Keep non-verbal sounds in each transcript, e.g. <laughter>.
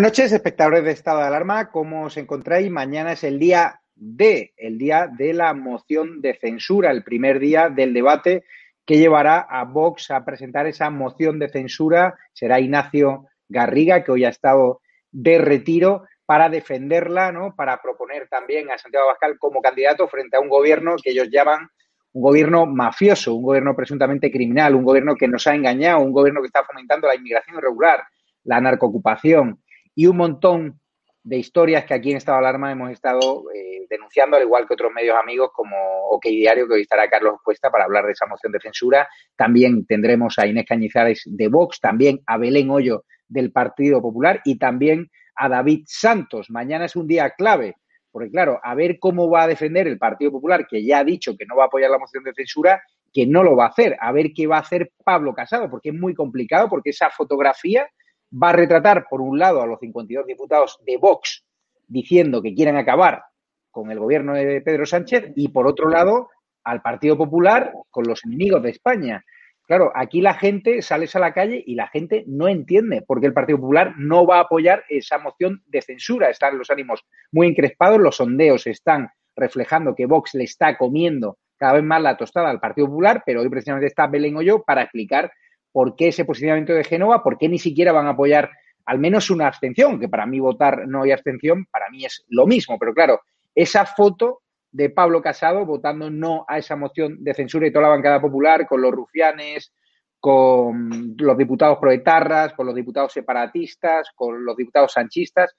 Buenas noches, espectadores de Estado de Alarma. ¿Cómo os encontráis? Mañana es el día D, el día de la moción de censura, el primer día del debate que llevará a Vox a presentar esa moción de censura. Será Ignacio Garriga, que hoy ha estado de retiro, para defenderla, ¿no? Para proponer también a Santiago Abascal como candidato frente a un gobierno que ellos llaman un gobierno mafioso, un gobierno presuntamente criminal, un gobierno que nos ha engañado, un gobierno que está fomentando la inmigración irregular, la narcoocupación y un montón de historias que aquí en Estado de Alarma hemos estado eh, denunciando, al igual que otros medios amigos como OK Diario, que hoy estará Carlos Cuesta para hablar de esa moción de censura. También tendremos a Inés Cañizares de Vox, también a Belén Hoyo del Partido Popular y también a David Santos. Mañana es un día clave, porque claro, a ver cómo va a defender el Partido Popular, que ya ha dicho que no va a apoyar la moción de censura, que no lo va a hacer. A ver qué va a hacer Pablo Casado, porque es muy complicado, porque esa fotografía va a retratar, por un lado, a los 52 diputados de Vox diciendo que quieren acabar con el gobierno de Pedro Sánchez y, por otro lado, al Partido Popular con los enemigos de España. Claro, aquí la gente sale a la calle y la gente no entiende por qué el Partido Popular no va a apoyar esa moción de censura. Están los ánimos muy encrespados, los sondeos están reflejando que Vox le está comiendo cada vez más la tostada al Partido Popular, pero hoy precisamente está Belén yo para explicar por qué ese posicionamiento de Génova, por qué ni siquiera van a apoyar al menos una abstención, que para mí votar no hay abstención, para mí es lo mismo, pero claro, esa foto de Pablo Casado votando no a esa moción de censura y toda la bancada popular con los rufianes, con los diputados proetarras, con los diputados separatistas, con los diputados sanchistas,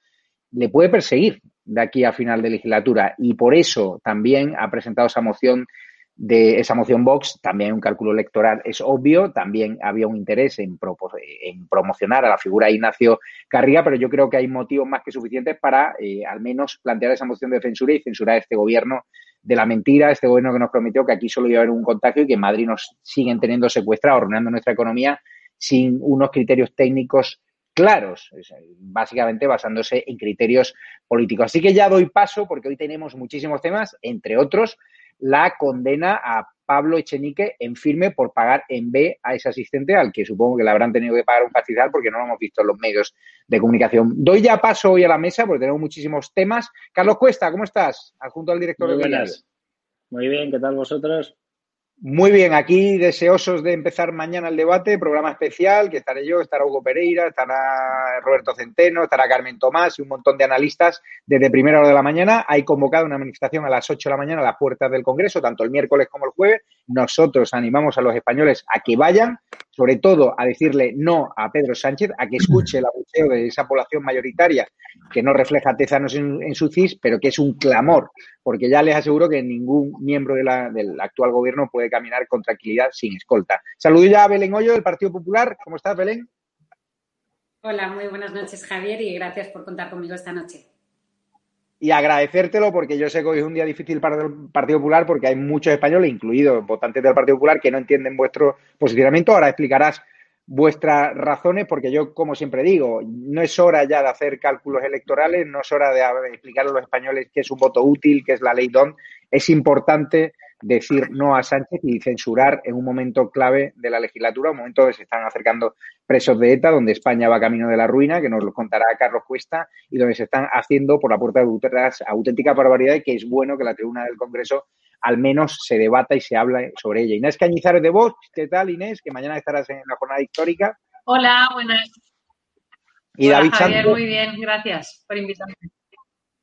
le puede perseguir de aquí a final de legislatura. Y por eso también ha presentado esa moción de esa moción Vox, también un cálculo electoral es obvio, también había un interés en, en promocionar a la figura de Ignacio Carriga, pero yo creo que hay motivos más que suficientes para eh, al menos plantear esa moción de censura y censurar a este gobierno de la mentira, este gobierno que nos prometió que aquí solo iba a haber un contagio y que en Madrid nos siguen teniendo secuestrados, arruinando nuestra economía sin unos criterios técnicos claros, básicamente basándose en criterios políticos. Así que ya doy paso porque hoy tenemos muchísimos temas, entre otros la condena a Pablo Echenique en firme por pagar en B a ese asistente al que supongo que le habrán tenido que pagar un pastizal porque no lo hemos visto en los medios de comunicación. Doy ya paso hoy a la mesa porque tenemos muchísimos temas. Carlos Cuesta, ¿cómo estás? Adjunto al director Muy de buenas. Muy bien, ¿qué tal vosotros? Muy bien, aquí deseosos de empezar mañana el debate, programa especial, que estaré yo, estará Hugo Pereira, estará Roberto Centeno, estará Carmen Tomás y un montón de analistas desde primera hora de la mañana. Hay convocado una manifestación a las 8 de la mañana a las puertas del Congreso, tanto el miércoles como el jueves. Nosotros animamos a los españoles a que vayan, sobre todo a decirle no a Pedro Sánchez, a que escuche el abucheo de esa población mayoritaria que no refleja tezanos en, su CIS, pero que es un clamor, porque ya les aseguro que ningún miembro de la, del actual gobierno puede caminar con tranquilidad sin escolta. Saludo ya a Belén Hoyo del Partido Popular. ¿Cómo estás, Belén? Hola, muy buenas noches, Javier, y gracias por contar conmigo esta noche. Y agradecértelo porque yo sé que hoy es un día difícil para el Partido Popular porque hay muchos españoles, incluidos votantes del Partido Popular, que no entienden vuestro posicionamiento. Ahora explicarás vuestras razones, porque yo, como siempre digo, no es hora ya de hacer cálculos electorales, no es hora de explicar a los españoles qué es un voto útil, qué es la ley DON. Es importante decir no a Sánchez y censurar en un momento clave de la legislatura, un momento donde se están acercando presos de ETA, donde España va camino de la ruina, que nos lo contará Carlos Cuesta, y donde se están haciendo por la puerta de atrás auténtica barbaridad y que es bueno que la tribuna del Congreso al menos se debata y se habla sobre ella. Inés Cañizares de Vox, ¿qué tal Inés? Que mañana estarás en la jornada histórica. Hola, buenas. Y Hola, David Javier, Santos. muy bien, gracias por invitarme.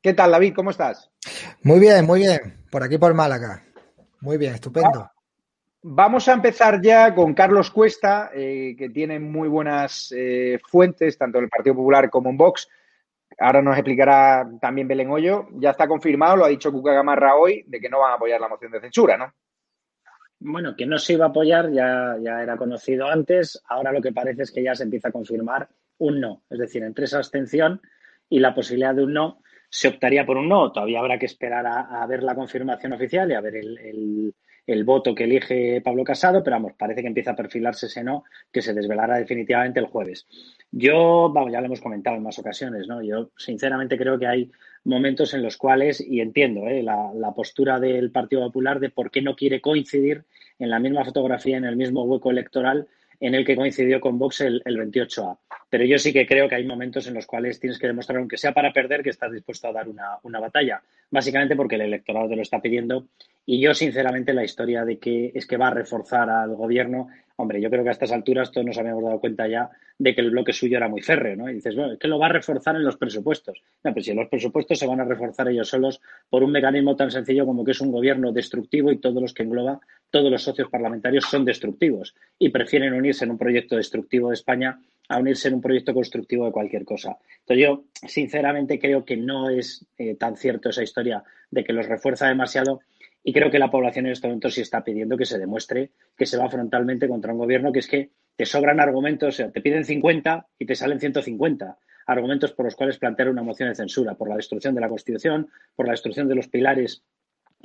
¿Qué tal, David? ¿Cómo estás? Muy bien, muy bien. Por aquí por Málaga. Muy bien, estupendo. Vamos a empezar ya con Carlos Cuesta, eh, que tiene muy buenas eh, fuentes, tanto en el Partido Popular como en Vox. Ahora nos explicará también Belén Hoyo. Ya está confirmado, lo ha dicho Cuca Gamarra hoy, de que no van a apoyar la moción de censura, ¿no? Bueno, que no se iba a apoyar ya, ya era conocido antes. Ahora lo que parece es que ya se empieza a confirmar un no. Es decir, entre esa abstención y la posibilidad de un no, se optaría por un no. Todavía habrá que esperar a, ver la confirmación oficial y a ver el, el, voto que elige Pablo Casado, pero vamos, parece que empieza a perfilarse ese no, que se desvelará definitivamente el jueves. Yo, vamos, ya lo hemos comentado en más ocasiones, ¿no? Yo sinceramente creo que hay momentos en los cuales, y entiendo ¿eh? la, postura del Partido Popular de por qué no quiere coincidir en la misma fotografía, en el mismo hueco electoral en el que coincidió con Vox el, el, 28A. Pero yo sí que creo que hay momentos en los cuales tienes que demostrar, aunque sea para perder, que estás dispuesto a dar una, una batalla. Básicamente porque el electorado te lo está pidiendo. Y yo, sinceramente, la historia de que es que va a reforzar al gobierno, hombre, yo creo que a estas alturas todos nos habíamos dado cuenta ya de que el bloque suyo era muy férreo, ¿no? Y dices, bueno, es que lo va a reforzar en los presupuestos. No, pero si los presupuestos se van a reforzar ellos solos por un mecanismo tan sencillo como que es un gobierno destructivo y todos los que engloba, todos los socios parlamentarios son destructivos y prefieren unirse en un proyecto destructivo de España a unirse en un proyecto constructivo de cualquier cosa. Entonces yo, sinceramente, creo que no es eh, tan cierto esa historia de que los refuerza demasiado y creo que la población en este momento sí está pidiendo que se demuestre que se va frontalmente contra un gobierno que es que te sobran argumentos, o sea, te piden 50 y te salen 150 argumentos por los cuales plantear una moción de censura, por la destrucción de la Constitución, por la destrucción de los pilares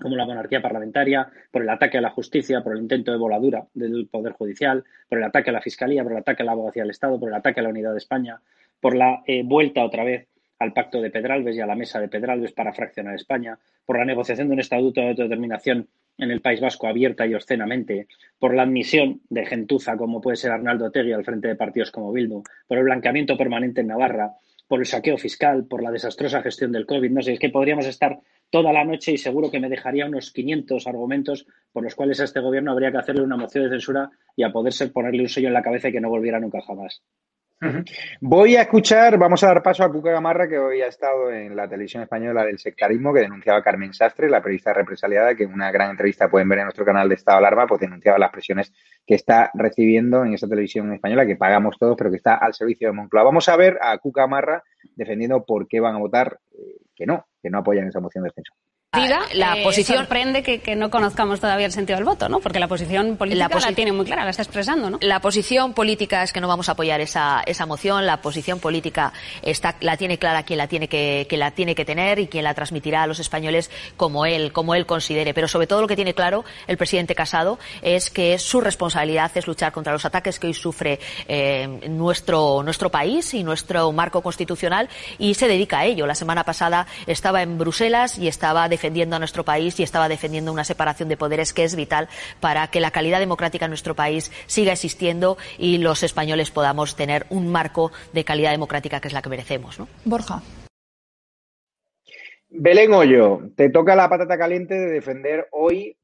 como la monarquía parlamentaria, por el ataque a la justicia, por el intento de voladura del Poder Judicial, por el ataque a la Fiscalía, por el ataque a la abogacía del Estado, por el ataque a la unidad de España, por la eh, vuelta otra vez al pacto de Pedralbes y a la mesa de Pedralbes para fraccionar España, por la negociación de un estatuto de autodeterminación en el País Vasco abierta y obscenamente, por la admisión de gentuza como puede ser Arnaldo Tegui al frente de partidos como Bildu, por el blanqueamiento permanente en Navarra, por el saqueo fiscal, por la desastrosa gestión del COVID. No sé, es que podríamos estar toda la noche y seguro que me dejaría unos 500 argumentos por los cuales a este gobierno habría que hacerle una moción de censura y a poder ser ponerle un sello en la cabeza y que no volviera nunca jamás. Voy a escuchar, vamos a dar paso a Cuca Gamarra, que hoy ha estado en la televisión española del sectarismo, que denunciaba a Carmen Sastre, la periodista represaliada, que en una gran entrevista pueden ver en nuestro canal de Estado Alarma, pues denunciaba las presiones que está recibiendo en esa televisión española, que pagamos todos, pero que está al servicio de Moncloa. Vamos a ver a Cuca Gamarra defendiendo por qué van a votar eh, que no, que no apoyan esa moción de defensa. La eh, posición sorprende que, que, no conozcamos todavía el sentido del voto, ¿no? Porque la posición política la, posi la, tiene muy clara, la está expresando, ¿no? La posición política es que no vamos a apoyar esa, esa moción. La posición política está, la tiene clara quien la tiene que, que la tiene que tener y quien la transmitirá a los españoles como él, como él considere. Pero sobre todo lo que tiene claro el presidente Casado es que su responsabilidad es luchar contra los ataques que hoy sufre eh, nuestro, nuestro país y nuestro marco constitucional y se dedica a ello. La semana pasada estaba en Bruselas y estaba defendiendo defendiendo a nuestro país y estaba defendiendo una separación de poderes que es vital para que la calidad democrática en nuestro país siga existiendo y los españoles podamos tener un marco de calidad democrática que es la que merecemos. ¿no? Borja. Belén Hoyo, te toca la patata caliente de defender hoy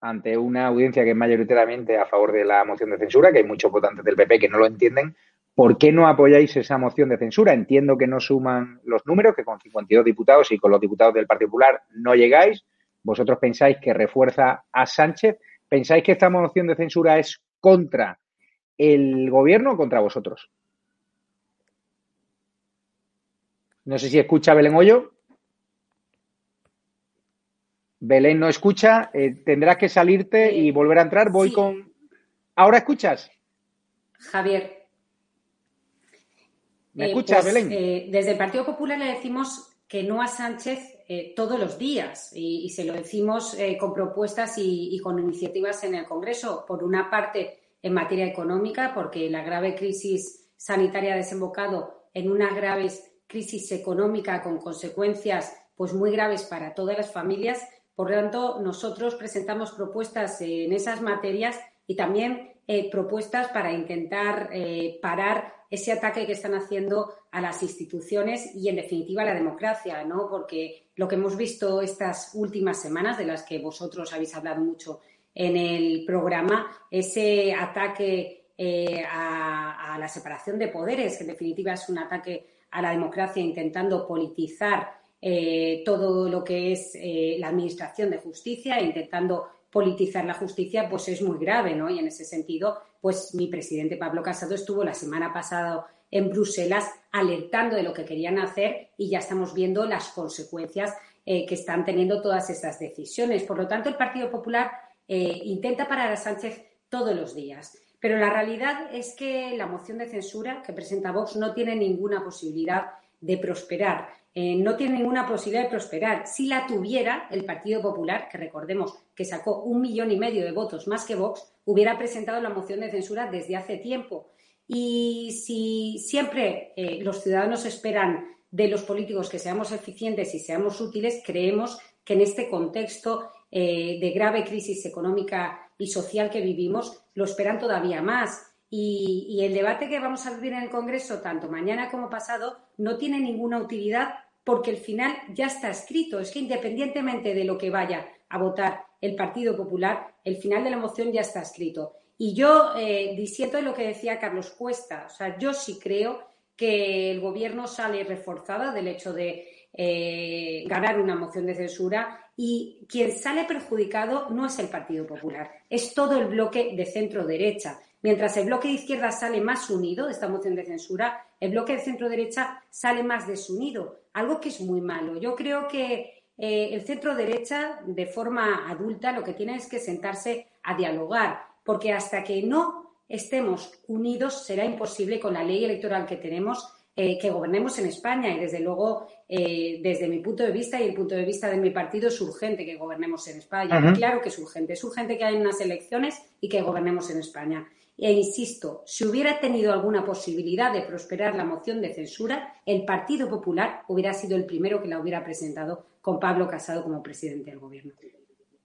ante una audiencia que es mayoritariamente a favor de la moción de censura, que hay muchos votantes del PP que no lo entienden, ¿Por qué no apoyáis esa moción de censura? Entiendo que no suman los números, que con 52 diputados y con los diputados del Partido Popular no llegáis. Vosotros pensáis que refuerza a Sánchez. ¿Pensáis que esta moción de censura es contra el gobierno o contra vosotros? No sé si escucha Belén Hoyo. Belén no escucha. Eh, tendrás que salirte y volver a entrar. Voy con. ¿Ahora escuchas? Javier, ¿Me eh, pues, Belén? Eh, desde el Partido Popular le decimos que no a Sánchez eh, todos los días y, se lo decimos con propuestas y, y, con iniciativas en el Congreso. Por una parte, en materia económica, porque la grave crisis sanitaria ha desembocado en una grave crisis económica con consecuencias pues muy graves para todas las familias. Por lo tanto, nosotros presentamos propuestas en esas materias y también propuestas para intentar parar ese ataque que están haciendo a las instituciones y, en definitiva, a la democracia, ¿no? Porque lo que hemos visto estas últimas semanas, de las que vosotros habéis hablado mucho en el programa, ese ataque eh, a, la separación de poderes, que en definitiva es un ataque a la democracia intentando politizar eh, todo lo que es eh, la administración de justicia, intentando politizar la justicia, pues es muy grave, ¿no? Y en ese sentido, pues mi presidente Pablo Casado estuvo la semana pasada en Bruselas alertando de lo que querían hacer y ya estamos viendo las consecuencias eh, que están teniendo todas estas decisiones. Por lo tanto, el Partido Popular eh, intenta parar a Sánchez todos los días. Pero la realidad es que la moción de censura que presenta Vox no tiene ninguna posibilidad de prosperar. Eh, no tiene ninguna posibilidad de prosperar. Si la tuviera el Partido Popular, que recordemos que sacó un millón y medio de votos más que Vox, hubiera presentado la moción de censura desde hace tiempo. Y si siempre eh, los ciudadanos esperan de los políticos que seamos eficientes y seamos útiles, creemos que en este contexto eh, de grave crisis económica y social que vivimos, lo esperan todavía más. Y, el debate que vamos a vivir en el Congreso, tanto mañana como pasado, no tiene ninguna utilidad porque el final ya está escrito. Es que independientemente de lo que vaya a votar el Partido Popular, el final de la moción ya está escrito. Y yo eh, disiento de lo que decía Carlos Cuesta. O sea, yo sí creo que el Gobierno sale reforzado del hecho de eh, ganar una moción de censura y quien sale perjudicado no es el Partido Popular, es todo el bloque de centro derecha. Mientras el bloque de izquierda sale más unido de esta moción de censura, el bloque de centro derecha sale más desunido, algo que es muy malo. Yo creo que eh, el centro derecha, de forma adulta, lo que tiene es que sentarse a dialogar, porque hasta que no estemos unidos será imposible con la ley electoral que tenemos eh, que gobernemos en España y desde luego eh, desde mi punto de vista y el punto de vista de mi partido es urgente que gobernemos en España. Claro que es urgente, es urgente que haya unas elecciones y que gobernemos en España. E insisto, si hubiera tenido alguna posibilidad de prosperar la moción de censura, el Partido Popular hubiera sido el primero que la hubiera presentado con Pablo Casado como presidente del Gobierno.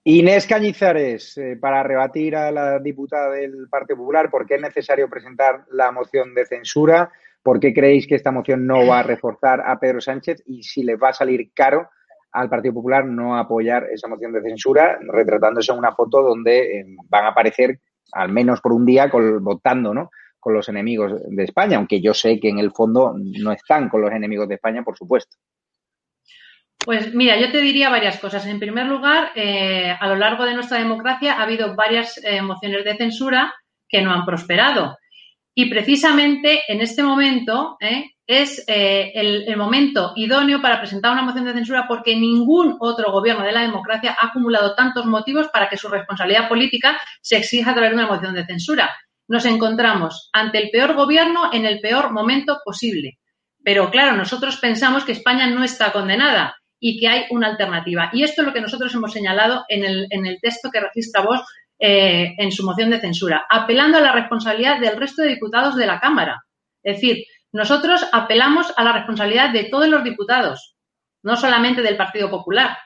Inés Cañizares, eh, para rebatir a la diputada del Partido Popular, ¿por qué es necesario presentar la moción de censura? ¿Por qué creéis que esta moción no va a reforzar a Pedro Sánchez? Y si le va a salir caro al Partido Popular no apoyar esa moción de censura, retratándose en una foto donde eh, van a aparecer al menos por un día, votando, ¿no? Con los enemigos de España, aunque yo sé que en el fondo no están con los enemigos de España, por supuesto. Pues mira, yo te diría varias cosas. En primer lugar, eh, a lo largo de nuestra democracia ha habido varias eh, mociones de censura que no han prosperado. Y precisamente en este momento eh, es el, el, momento idóneo para presentar una moción de censura porque ningún otro gobierno de la democracia ha acumulado tantos motivos para que su responsabilidad política se exija a través de una moción de censura. Nos encontramos ante el peor gobierno en el peor momento posible. Pero claro, nosotros pensamos que España no está condenada y que hay una alternativa. Y esto es lo que nosotros hemos señalado en el, en el texto que registra vos eh, en su moción de censura, apelando a la responsabilidad del resto de diputados de la Cámara. Es decir, nosotros apelamos a la responsabilidad de todos los diputados, no solamente del Partido Popular.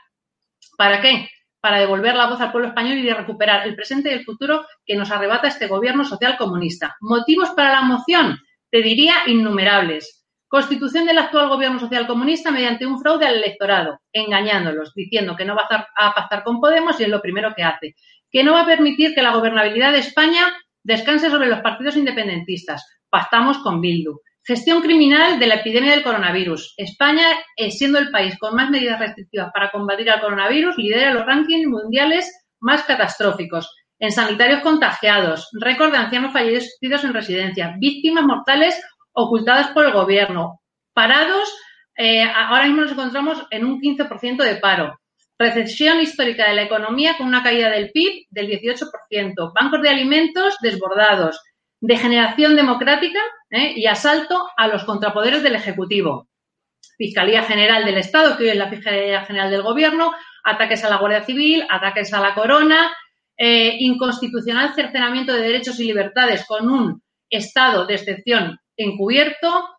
¿Para qué? Para devolver la voz al pueblo español y recuperar el presente y el futuro que nos arrebata este gobierno social comunista. ¿Motivos para la moción? Te diría innumerables. Constitución del actual gobierno social comunista mediante un fraude al electorado, engañándolos, diciendo que no va a pactar con Podemos y es lo primero que hace. Que no va a permitir que la gobernabilidad de España descanse sobre los partidos independentistas. Pactamos con Bildu. Gestión criminal de la epidemia del coronavirus. España, eh, siendo el país con más medidas restrictivas para combatir al coronavirus, lidera los rankings mundiales más catastróficos. En sanitarios contagiados, récord de ancianos fallecidos en residencia, víctimas mortales ocultadas por el gobierno, parados, eh, ahora mismo nos encontramos en un 15% de paro. Recesión histórica de la economía con una caída del PIB del 18%, bancos de alimentos desbordados, degeneración democrática ¿eh? y asalto a los contrapoderes del Ejecutivo. Fiscalía General del Estado, que hoy es la Fiscalía General del Gobierno, ataques a la Guardia Civil, ataques a la Corona, eh, inconstitucional cercenamiento de derechos y libertades con un estado de excepción encubierto,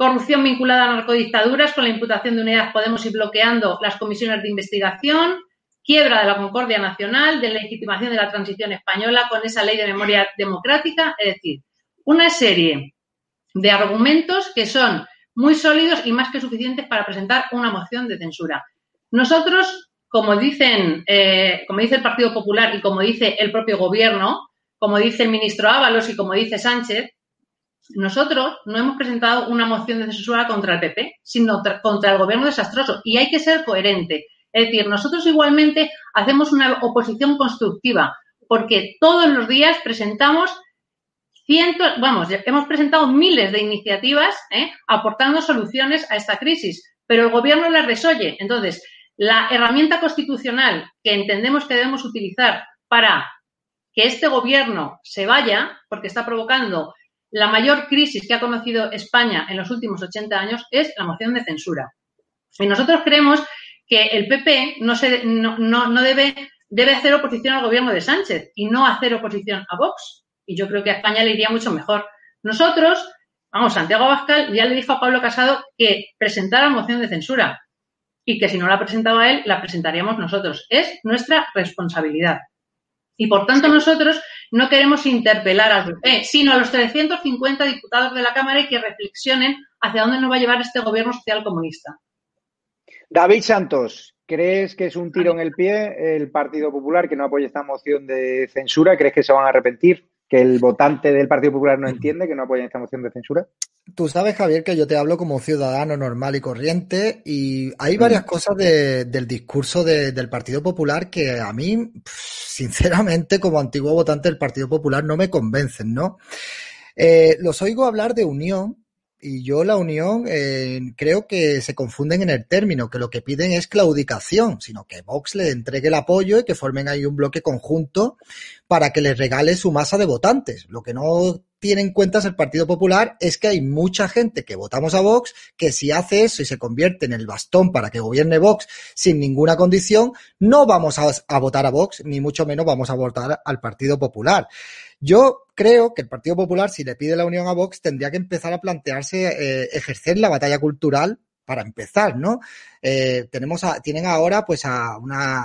corrupción vinculada a narcodictaduras con la imputación de unidades Podemos y bloqueando las comisiones de investigación, quiebra de la concordia nacional, de legitimación de la transición española con esa ley de memoria democrática, es decir, una serie de argumentos que son muy sólidos y más que suficientes para presentar una moción de censura. Nosotros, como dicen, eh, como dice el Partido Popular y como dice el propio Gobierno, como dice el ministro Ábalos y como dice Sánchez, nosotros no hemos presentado una moción de censura contra el PP, sino contra el Gobierno desastroso. Y hay que ser coherente. Es decir, nosotros igualmente hacemos una oposición constructiva, porque todos los días presentamos cientos, vamos, hemos presentado miles de iniciativas ¿eh? aportando soluciones a esta crisis, pero el gobierno las resoye. Entonces, la herramienta constitucional que entendemos que debemos utilizar para que este gobierno se vaya, porque está provocando la mayor crisis que ha conocido España en los últimos 80 años, es la moción de censura. Y nosotros creemos que el PP no, se, no, no, debe, debe hacer oposición al gobierno de Sánchez y no hacer oposición a Vox. Y yo creo que a España le iría mucho mejor. Nosotros, vamos, Santiago Abascal ya le dijo a Pablo Casado que presentara moción de censura y que si no la presentaba él, la presentaríamos nosotros. Es nuestra responsabilidad. Y por tanto nosotros no queremos interpelar al PP, sino a los 350 diputados de la Cámara y que reflexionen hacia dónde nos va a llevar este gobierno social comunista. David Santos, ¿crees que es un tiro en el pie el Partido Popular que no apoya esta moción de censura? ¿Crees que se van a arrepentir? ¿Que el votante del Partido Popular no entiende que no apoya esta moción de censura? Tú sabes, Javier, que yo te hablo como ciudadano normal y corriente y hay varias cosas del discurso del Partido Popular que a mí, sinceramente, como antiguo votante del Partido Popular, no me convencen, ¿no? Eh, los oigo hablar de unión, y yo la unión eh, creo que se confunden en el término, que lo que piden es claudicación, sino que Vox le entregue el apoyo y que formen ahí un bloque conjunto para que les regale su masa de votantes. Lo que no tiene en cuenta el Partido Popular es que hay mucha gente que votamos a Vox que si hace eso y se convierte en el bastón para que gobierne Vox sin ninguna condición, no vamos a, a votar a Vox, ni mucho menos vamos a votar al Partido Popular. Yo creo que el Partido Popular, si le pide la unión a Vox, tendría que empezar a plantearse eh, ejercer la batalla cultural para empezar, ¿no? Eh, tenemos tienen ahora pues a una,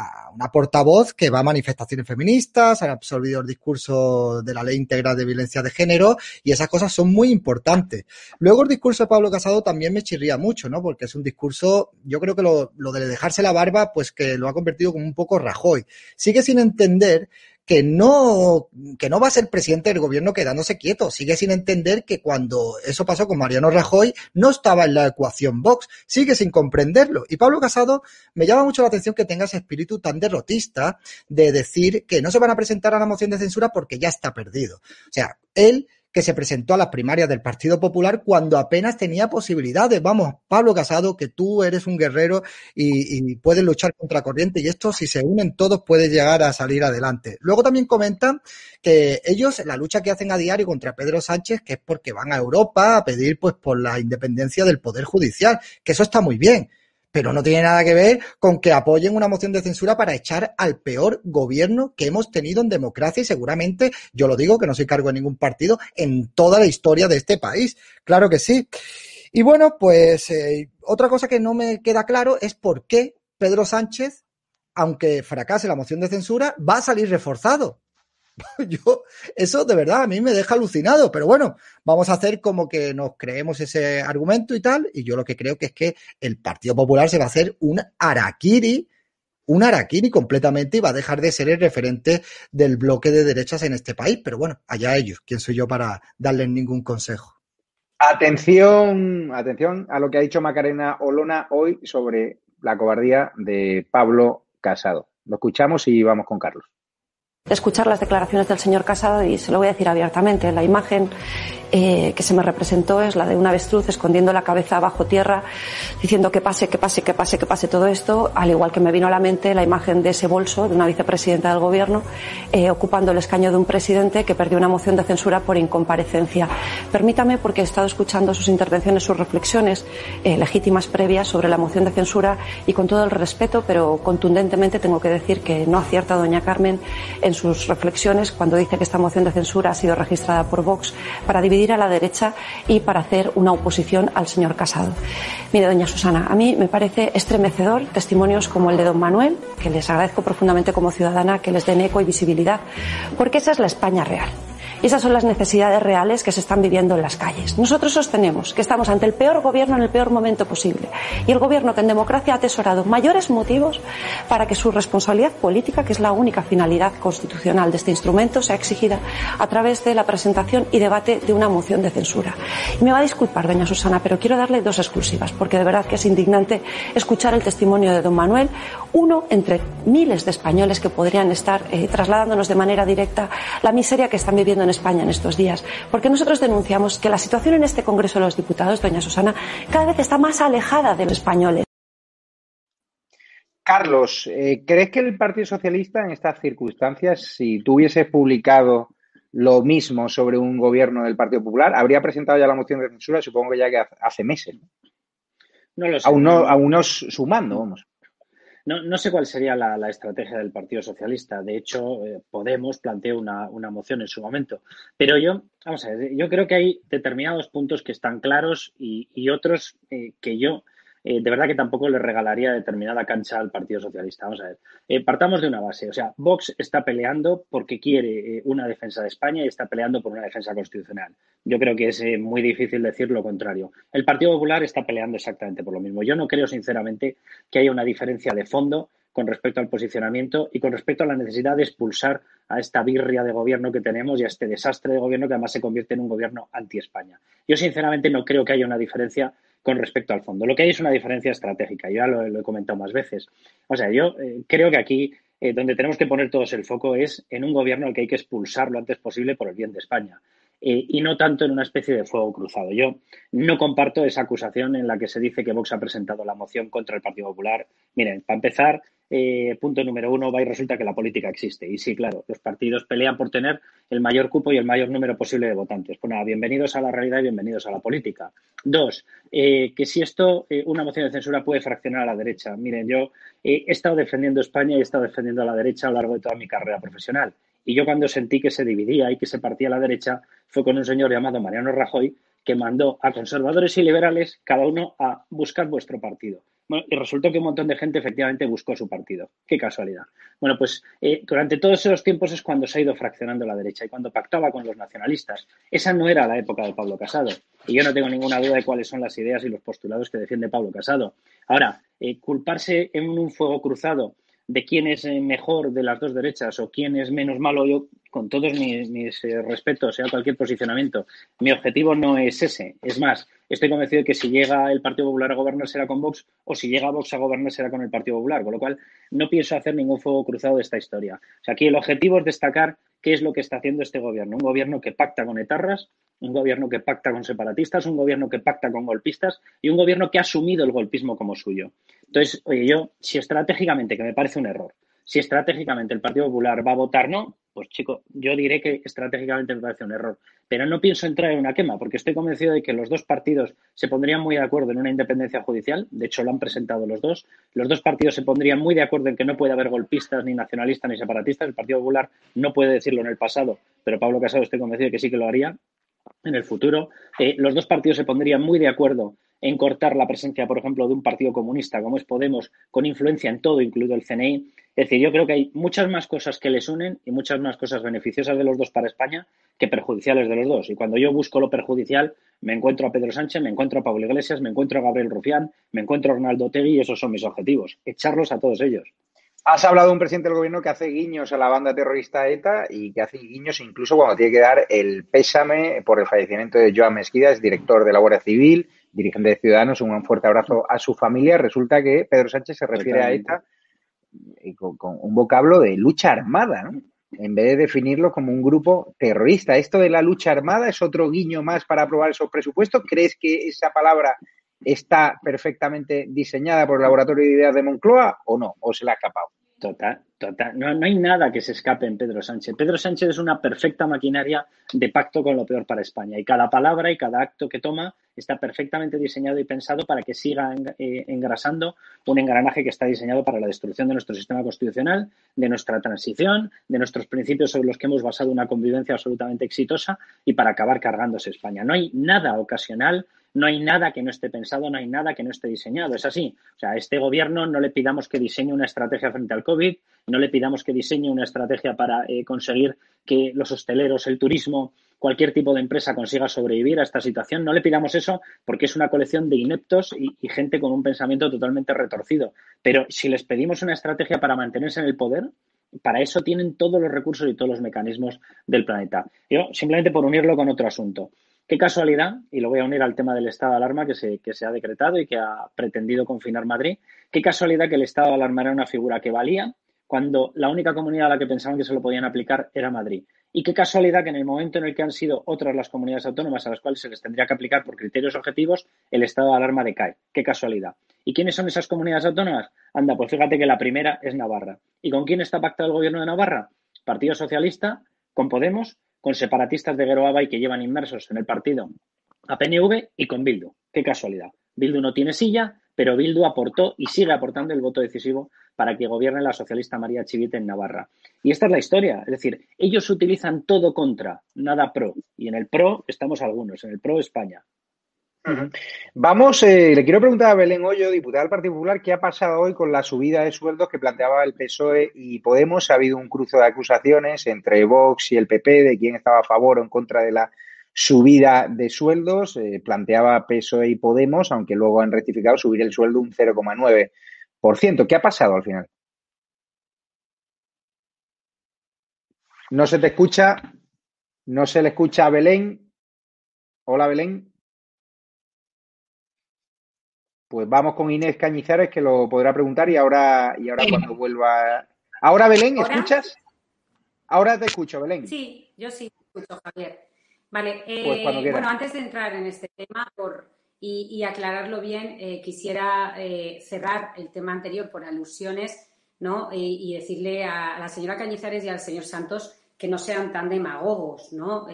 portavoz que va a manifestaciones feministas, han absorbido el discurso de la ley integral de violencia de género y esas cosas son muy importantes. Luego el discurso de Pablo Casado también me chirría mucho, ¿no? Porque es un discurso, yo creo que lo, lo de dejarse la barba, pues que lo ha convertido como un poco Rajoy. Sigue sin entender que no, que no va a ser presidente del gobierno quedándose quieto. Sigue sin entender que cuando eso pasó con Mariano Rajoy no estaba en la ecuación Vox. Sigue sin comprenderlo. Y Pablo Casado me llama mucho la atención que tenga ese espíritu tan derrotista de decir que no se van a presentar a la moción de censura porque ya está perdido. O sea, él que se presentó a las primarias del Partido Popular cuando apenas tenía posibilidades. Vamos, Pablo Casado, que tú eres un guerrero y, puedes luchar contra corriente y esto, si se unen todos, puede llegar a salir adelante. Luego también comentan que ellos, la lucha que hacen a diario contra Pedro Sánchez, que es porque van a Europa a pedir pues por la independencia del Poder Judicial, que eso está muy bien pero no tiene nada que ver con que apoyen una moción de censura para echar al peor gobierno que hemos tenido en democracia y seguramente, yo lo digo, que no soy cargo de ningún partido, en toda la historia de este país. Claro que sí. Y bueno, pues eh, otra cosa que no me queda claro es por qué Pedro Sánchez aunque fracase la moción de censura, va a salir reforzado. <laughs> Yo, eso de verdad a mí me deja alucinado, pero bueno, vamos a hacer como que nos creemos ese argumento y tal, y yo lo que creo que es que el Partido Popular se va a hacer un araquiri, un araquiri completamente y va a dejar de ser el referente del bloque de derechas en este país, pero bueno, allá ellos, ¿quién soy yo para darles ningún consejo? Atención, atención a lo que ha dicho Macarena Olona hoy sobre la cobardía de Pablo Casado. Lo escuchamos y vamos con Carlos escuchar las declaraciones del señor Casado y se lo voy a decir abiertamente. La imagen eh, que se me representó es la de un avestruz escondiendo la cabeza bajo tierra, diciendo que pase, que pase, que pase, que pase todo esto, al igual que me vino a la mente la imagen de ese bolso de una vicepresidenta del gobierno eh, ocupando el escaño de un presidente que perdió una moción de censura por incomparecencia. Permítame, porque he estado escuchando sus intervenciones, sus reflexiones eh, legítimas previas sobre la moción de censura y con todo el respeto, pero contundentemente tengo que decir que no acierta doña Carmen en sus reflexiones cuando dice que esta moción de censura ha sido registrada por Vox para dividir a la derecha y para hacer una oposición al señor Casado. Mire, doña Susana, a mí me parece estremecedor testimonios como el de don Manuel, que les agradezco profundamente como ciudadana que les den eco y visibilidad, porque esa es la España real. Esas son las necesidades reales que se están viviendo en las calles. Nosotros sostenemos que estamos ante el peor gobierno en el peor momento posible. Y el gobierno que en democracia ha atesorado mayores motivos para que su responsabilidad política, que es la única finalidad constitucional de este instrumento, sea exigida a través de la presentación y debate de una moción de censura. Y me va a disculpar, doña Susana, pero quiero darle dos exclusivas, porque de verdad que es indignante escuchar el testimonio de don Manuel, uno entre miles de españoles que podrían estar eh, trasladándonos de manera directa la miseria que están viviendo en España en estos días, porque nosotros denunciamos que la situación en este Congreso de los Diputados, doña Susana, cada vez está más alejada de los españoles. Carlos, eh, ¿crees que el Partido Socialista en estas circunstancias, si tuviese publicado lo mismo sobre un gobierno del Partido Popular, habría presentado ya la moción de censura, supongo que ya que hace meses? No lo sé. Aún no, aún no sumando, vamos. No, no sé cuál sería la, estrategia del Partido Socialista. De hecho, eh, Podemos planteó una, una, moción en su momento. Pero yo, vamos a ver, yo creo que hay determinados puntos que están claros y, y otros eh, que yo eh, de verdad que tampoco le regalaría determinada cancha al Partido Socialista. Vamos a ver, eh, partamos de una base. O sea, Vox está peleando porque quiere eh, una defensa de España y está peleando por una defensa constitucional. Yo creo que es muy difícil decir lo contrario. El Partido Popular está peleando exactamente por lo mismo. Yo no creo, sinceramente, que haya una diferencia de fondo con respecto al posicionamiento y con respecto a la necesidad de expulsar a esta birria de gobierno que tenemos y a este desastre de gobierno que además se convierte en un gobierno anti-España. Yo, sinceramente, no creo que haya una diferencia con respecto al fondo. Lo que hay es una diferencia estratégica, yo ya lo, he comentado más veces. O sea, yo eh, creo que aquí eh, donde tenemos que poner todos el foco es en un gobierno al que hay que expulsar lo antes posible por el bien de España. Eh, y no tanto en una especie de fuego cruzado. Yo no comparto esa acusación en la que se dice que Vox ha presentado la moción contra el Partido Popular. Miren, para empezar, eh, punto número uno, va y resulta que la política existe. Y sí, claro, los partidos pelean por tener el mayor cupo y el mayor número posible de votantes. Pues nada, bienvenidos a la realidad y bienvenidos a la política. Dos, eh, que si esto, una moción de censura puede fraccionar a la derecha. Miren, yo he estado defendiendo España y he estado defendiendo a la derecha a lo largo de toda mi carrera profesional. Y yo cuando sentí que se dividía y que se partía a la derecha fue con un señor llamado Mariano Rajoy que mandó a conservadores y liberales cada uno a buscar vuestro partido. Bueno, y resultó que un montón de gente efectivamente buscó su partido. Qué casualidad. Bueno, pues eh, durante todos esos tiempos es cuando se ha ido fraccionando la derecha y cuando pactaba con los nacionalistas. Esa no era la época de Pablo Casado. Y yo no tengo ninguna duda de cuáles son las ideas y los postulados que defiende Pablo Casado. Ahora, eh, culparse en un fuego cruzado de quién es eh, mejor de las dos derechas o quién es menos malo, yo con todos mis, eh, respetos, sea cualquier posicionamiento, mi objetivo no es ese. Es más, estoy convencido de que si llega el Partido Popular a gobernar será con Vox o si llega Vox a gobernar será con el Partido Popular, con lo cual no pienso hacer ningún fuego cruzado de esta historia. O sea, aquí el objetivo es destacar qué es lo que está haciendo este gobierno. Un gobierno que pacta con etarras, un gobierno que pacta con separatistas, un gobierno que pacta con golpistas y un gobierno que ha asumido el golpismo como suyo. Entonces, oye, yo, si estratégicamente, que me parece un error, si estratégicamente el Partido Popular va a votar no, pues chico, yo diré que estratégicamente me parece un error. Pero no pienso entrar en una quema, porque estoy convencido de que los dos partidos se pondrían muy de acuerdo en una independencia judicial. De hecho, lo han presentado los dos. Los dos partidos se pondrían muy de acuerdo en que no puede haber golpistas, ni nacionalistas, ni separatistas. El Partido Popular no puede decirlo en el pasado, pero Pablo Casado estoy convencido de que sí que lo haría en el futuro. Eh, los dos partidos se pondrían muy de acuerdo en cortar la presencia, por ejemplo, de un partido comunista como es Podemos, con influencia en todo, incluido el CNI. Es decir, yo creo que hay muchas más cosas que les unen y muchas más cosas beneficiosas de los dos para España que perjudiciales de los dos. Y cuando yo busco lo perjudicial, me encuentro a Pedro Sánchez, me encuentro a Pablo Iglesias, me encuentro a Gabriel Rufián, me encuentro a Ronaldo Tegui y esos son mis objetivos, echarlos a todos ellos. Has hablado de un presidente del gobierno que hace guiños a la banda terrorista ETA y que hace guiños incluso cuando tiene que dar el pésame por el fallecimiento de Joan Mesquida, es director de la Guardia Civil, dirigente de Ciudadanos. Un fuerte abrazo a su familia. Resulta que Pedro Sánchez se refiere a ETA con, con, un vocablo de lucha armada, ¿no? en vez de definirlo como un grupo terrorista. ¿Esto de la lucha armada es otro guiño más para aprobar esos presupuestos? ¿Crees que esa palabra está perfectamente diseñada por el Laboratorio de Ideas de Moncloa o no? ¿O se le ha escapado? Total, total. No, no, hay nada que se escape en Pedro Sánchez. Pedro Sánchez es una perfecta maquinaria de pacto con lo peor para España. Y cada palabra y cada acto que toma está perfectamente diseñado y pensado para que siga eh, engrasando un engranaje que está diseñado para la destrucción de nuestro sistema constitucional, de nuestra transición, de nuestros principios sobre los que hemos basado una convivencia absolutamente exitosa y para acabar cargándose España. No hay nada ocasional no hay nada que no esté pensado, no hay nada que no esté diseñado. Es así. O sea, a este gobierno no le pidamos que diseñe una estrategia frente al COVID, no le pidamos que diseñe una estrategia para eh, conseguir que los hosteleros, el turismo, cualquier tipo de empresa consiga sobrevivir a esta situación. No le pidamos eso porque es una colección de ineptos y, y gente con un pensamiento totalmente retorcido. Pero si les pedimos una estrategia para mantenerse en el poder, para eso tienen todos los recursos y todos los mecanismos del planeta. Yo, simplemente por unirlo con otro asunto. Qué casualidad, y lo voy a unir al tema del estado de alarma que se, que se ha decretado y que ha pretendido confinar Madrid, qué casualidad que el estado de alarma era una figura que valía cuando la única comunidad a la que pensaban que se lo podían aplicar era Madrid. Y qué casualidad que en el momento en el que han sido otras las comunidades autónomas a las cuales se les tendría que aplicar por criterios objetivos, el estado de alarma decae. Qué casualidad. ¿Y quiénes son esas comunidades autónomas? Anda, pues fíjate que la primera es Navarra. ¿Y con quién está pactado el gobierno de Navarra? Partido Socialista, con Podemos con separatistas de Geroaba y que llevan inmersos en el partido a PNV y con Bildu. Qué casualidad. Bildu no tiene silla, pero Bildu aportó y sigue aportando el voto decisivo para que gobierne la socialista María Chivite en Navarra. Y esta es la historia. Es decir, ellos utilizan todo contra, nada pro. Y en el pro estamos algunos, en el pro España. Vamos, eh, le quiero preguntar a Belén Hoyo, diputada del Partido Popular, qué ha pasado hoy con la subida de sueldos que planteaba el PSOE y Podemos. Ha habido un cruce de acusaciones entre Vox y el PP de quién estaba a favor o en contra de la subida de sueldos. Eh, planteaba PSOE y Podemos, aunque luego han rectificado subir el sueldo un 0,9%. ¿Qué ha pasado al final? No se te escucha, no se le escucha a Belén. Hola, Belén. Pues vamos con Inés Cañizares, que lo podrá preguntar y ahora, y ahora cuando vuelva. Ahora, Belén, ¿escuchas? Ahora te escucho, Belén. Sí, yo sí escucho, Javier. Vale, eh, pues bueno, antes de entrar en este tema por, y, y aclararlo bien, eh, quisiera eh, cerrar el tema anterior por alusiones ¿no? Y, y decirle a, a, la señora Cañizares y al señor Santos que no sean tan demagogos. ¿no?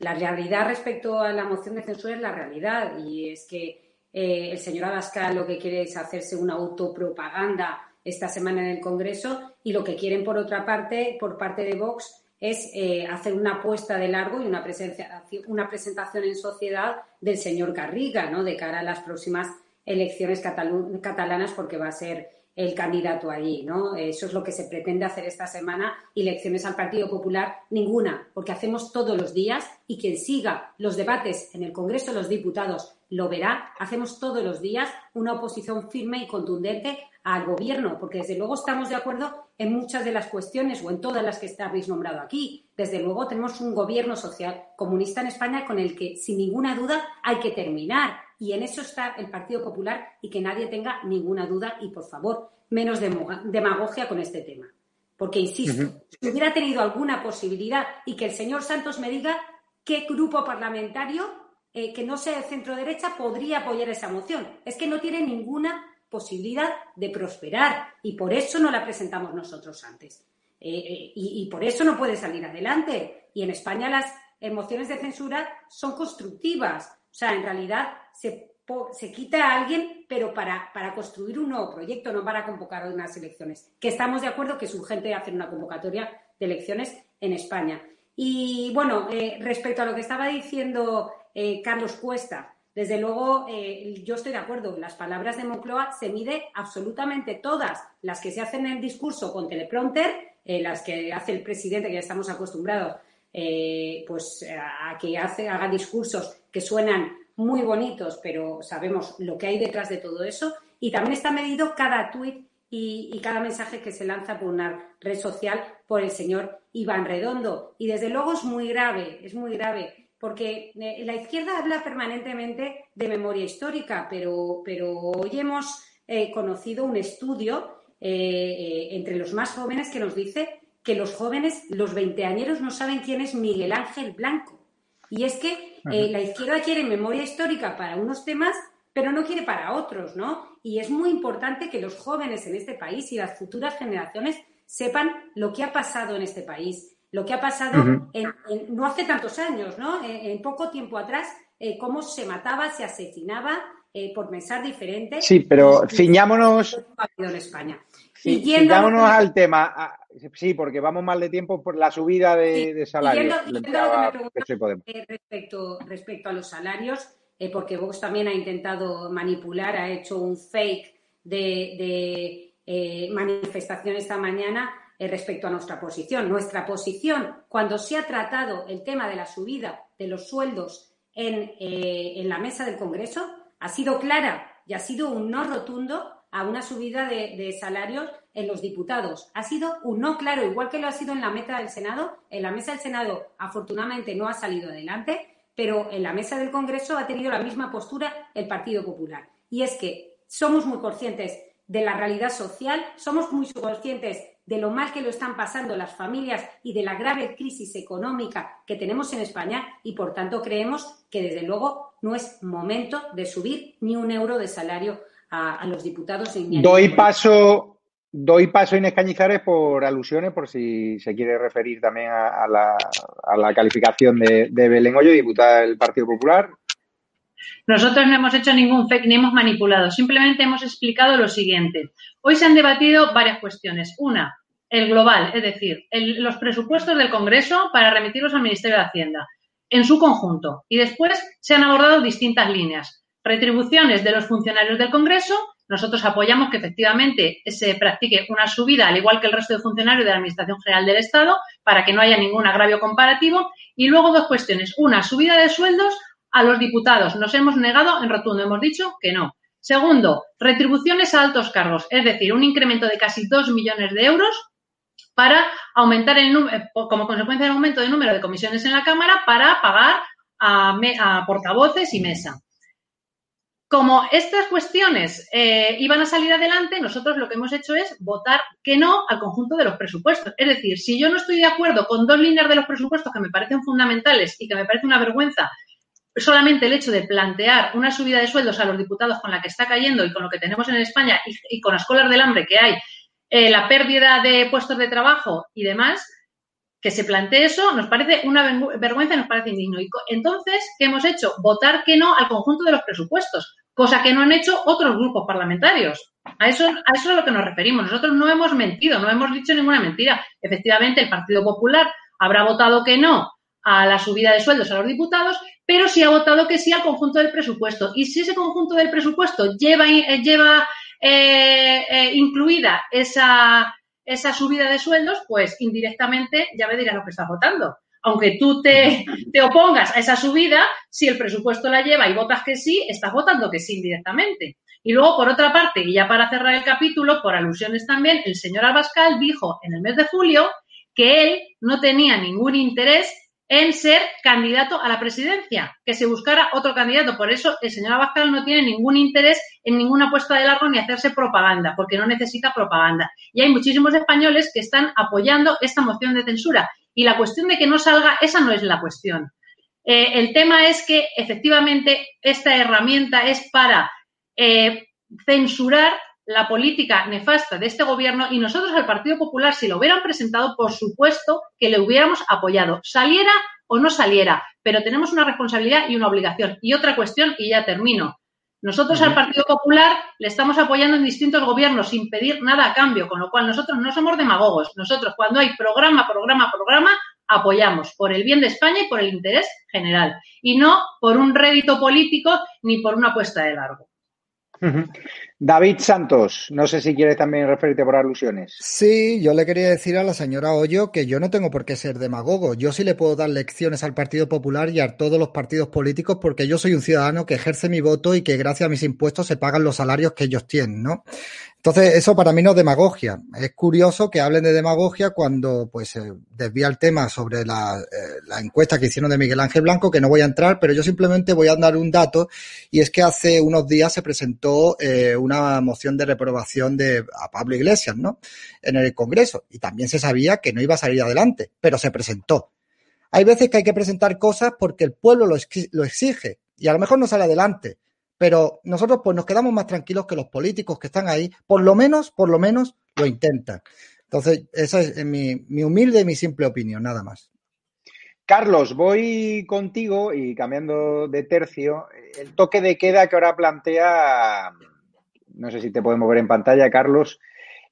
la realidad respecto a la moción de censura es la realidad y es que eh, el señor Abascal lo que quiere es hacerse una autopropaganda esta semana en el Congreso y lo que quieren, por otra parte, por parte de Vox, es eh, hacer una apuesta de largo y una, presencia, una presentación en sociedad del señor Garriga, ¿no? De cara a las próximas elecciones catalanas, porque va a ser el candidato allí, ¿no? Eso es lo que se pretende hacer esta semana. Elecciones al Partido Popular, ninguna, porque hacemos todos los días y quien siga los debates en el Congreso de los Diputados lo verá. Hacemos todos los días una oposición firme y contundente al Gobierno, porque desde luego estamos de acuerdo en muchas de las cuestiones o en todas las que habéis nombrado aquí. Desde luego tenemos un Gobierno social comunista en España con el que, sin ninguna duda, hay que terminar y en eso está el Partido Popular y que nadie tenga ninguna duda y, por favor, menos demagogia con este tema. Porque, insisto, si hubiera tenido alguna posibilidad y que el señor Santos me diga qué grupo parlamentario eh, que no sea de centro derecha podría apoyar esa moción. Es que no tiene ninguna posibilidad de prosperar y por eso no la presentamos nosotros antes. Eh, eh, y, y, por eso no puede salir adelante. Y en España las mociones de censura son constructivas. O sea, en realidad se, se quita a alguien, pero para, para, construir un nuevo proyecto, no para convocar unas elecciones. Que estamos de acuerdo que es urgente hacer una convocatoria de elecciones en España. Y bueno, eh, respecto a lo que estaba diciendo eh, Carlos Cuesta, desde luego, eh, yo estoy de acuerdo. Las palabras de Moncloa se mide absolutamente todas. Las que se hacen en el discurso con teleprompter, las que hace el presidente, que ya estamos acostumbrados eh, pues a que hace, haga discursos que suenan muy bonitos, pero sabemos lo que hay detrás de todo eso. Y también está medido cada tuit y, cada mensaje que se lanza por una red social por el señor Iván Redondo. Y desde luego es muy grave, es muy grave porque eh, la izquierda habla permanentemente de memoria histórica, pero, pero hoy hemos eh, conocido un estudio entre los más jóvenes que nos dice que los jóvenes, los veinteañeros, no saben quién es Miguel Ángel Blanco. Y es que la izquierda quiere memoria histórica para unos temas, pero no quiere para otros, ¿no? Y es muy importante que los jóvenes en este país y las futuras generaciones sepan lo que ha pasado en este país lo que ha pasado en, no hace tantos años, ¿no? En, poco tiempo atrás, eh, cómo se mataba, se asesinaba eh, por pensar diferente. Sí, pero ciñámonos. En España. Ciñámonos al tema. Sí, porque vamos mal de tiempo por la subida de, salarios. Eh, respecto, respecto a los salarios, porque Vox también ha intentado manipular, ha hecho un fake de, de manifestación esta mañana eh, respecto a nuestra posición. Nuestra posición, cuando se ha tratado el tema de la subida de los sueldos en, eh, la mesa del Congreso, ha sido clara y ha sido un no rotundo a una subida de, salarios en los diputados. Ha sido un no claro, igual que lo ha sido en la meta del Senado. En la mesa del Senado, afortunadamente, no ha salido adelante, pero en la mesa del Congreso ha tenido la misma postura el Partido Popular. Y es que somos muy conscientes de la realidad social, somos muy conscientes de lo mal que lo están pasando las familias y de la grave crisis económica que tenemos en España y, por tanto, creemos que, desde luego, no es momento de subir ni un euro de salario a, los diputados. Doy paso, doy paso Inés Cañizares por alusiones, por si se quiere referir también a, la, calificación de, de Belén Hoyo, diputada del Partido Popular. Nosotros no hemos hecho ningún fake ni hemos manipulado, simplemente hemos explicado lo siguiente. Hoy se han debatido varias cuestiones. Una, el global, es decir, los presupuestos del Congreso para remitirlos al Ministerio de Hacienda en su conjunto. Y después se han abordado distintas líneas. Retribuciones de los funcionarios del Congreso. Nosotros apoyamos que efectivamente se practique una subida, al igual que el resto de funcionarios de la Administración General del Estado, para que no haya ningún agravio comparativo. Y luego dos cuestiones. Una, subida de sueldos a los diputados. Nos hemos negado en rotundo, hemos dicho que no. Segundo, retribuciones a altos cargos, es decir, un incremento de casi dos millones de euros para aumentar el número, eh, como consecuencia del aumento de número de comisiones en la Cámara, para pagar a, portavoces y mesa. Como estas cuestiones eh, iban a salir adelante, nosotros lo que hemos hecho es votar que no al conjunto de los presupuestos. Es decir, si yo no estoy de acuerdo con dos líneas de los presupuestos que me parecen fundamentales y que me parece una vergüenza solamente el hecho de plantear una subida de sueldos a los diputados con la que está cayendo y con lo que tenemos en España y, con las colas del hambre que hay, eh, la pérdida de puestos de trabajo y demás, que se plantee eso nos parece una vergüenza nos parece indigno. Entonces, ¿qué hemos hecho? Votar que no al conjunto de los presupuestos, cosa que no han hecho otros grupos parlamentarios. A eso, a eso es a lo que nos referimos. Nosotros no hemos mentido, no hemos dicho ninguna mentira. Efectivamente, el Partido Popular habrá votado que no a la subida de sueldos a los diputados, pero sí ha votado que sí al conjunto del presupuesto. Y si ese conjunto del presupuesto lleva, eh, lleva eh, eh, incluida esa, esa subida de sueldos, pues indirectamente ya me dirás lo que estás votando. Aunque tú te, <laughs> te, opongas a esa subida, si el presupuesto la lleva y votas que sí, estás votando que sí indirectamente. Y luego, por otra parte, y ya para cerrar el capítulo, por alusiones también, el señor Abascal dijo en el mes de julio que él no tenía ningún interés en ser candidato a la presidencia, que se buscara otro candidato. Por eso el señor Abascal no tiene ningún interés en ninguna puesta de largo ni hacerse propaganda, porque no necesita propaganda. Y hay muchísimos españoles que están apoyando esta moción de censura. Y la cuestión de que no salga, esa no es la cuestión. Eh, el tema es que efectivamente esta herramienta es para eh, censurar la política nefasta de este gobierno y nosotros al Partido Popular, si lo hubieran presentado, por supuesto que le hubiéramos apoyado, saliera o no saliera, pero tenemos una responsabilidad y una obligación. Y otra cuestión, y ya termino. Nosotros al Partido Popular le estamos apoyando en distintos gobiernos sin pedir nada a cambio, con lo cual nosotros no somos demagogos. Nosotros cuando hay programa, programa, programa, apoyamos por el bien de España y por el interés general, y no por un rédito político ni por una apuesta de largo. David Santos, no sé si quiere también referirte por alusiones. Sí, yo le quería decir a la señora Hoyo que yo no tengo por qué ser demagogo. Yo sí le puedo dar lecciones al Partido Popular y a todos los partidos políticos porque yo soy un ciudadano que ejerce mi voto y que gracias a mis impuestos se pagan los salarios que ellos tienen, ¿no? Entonces, eso para mí no es demagogia. Es curioso que hablen de demagogia cuando pues eh, desvía el tema sobre la, eh, la, encuesta que hicieron de Miguel Ángel Blanco, que no voy a entrar, pero yo simplemente voy a dar un dato, y es que hace unos días se presentó eh, una moción de reprobación de a Pablo Iglesias, ¿no? En el Congreso. Y también se sabía que no iba a salir adelante, pero se presentó. Hay veces que hay que presentar cosas porque el pueblo lo, lo exige, y a lo mejor no sale adelante pero nosotros pues nos quedamos más tranquilos que los políticos que están ahí, por lo menos, por lo menos lo intentan. Entonces, esa es mi, mi humilde y mi simple opinión, nada más. Carlos, voy contigo y cambiando de tercio, el toque de queda que ahora plantea, no sé si te podemos ver en pantalla, Carlos,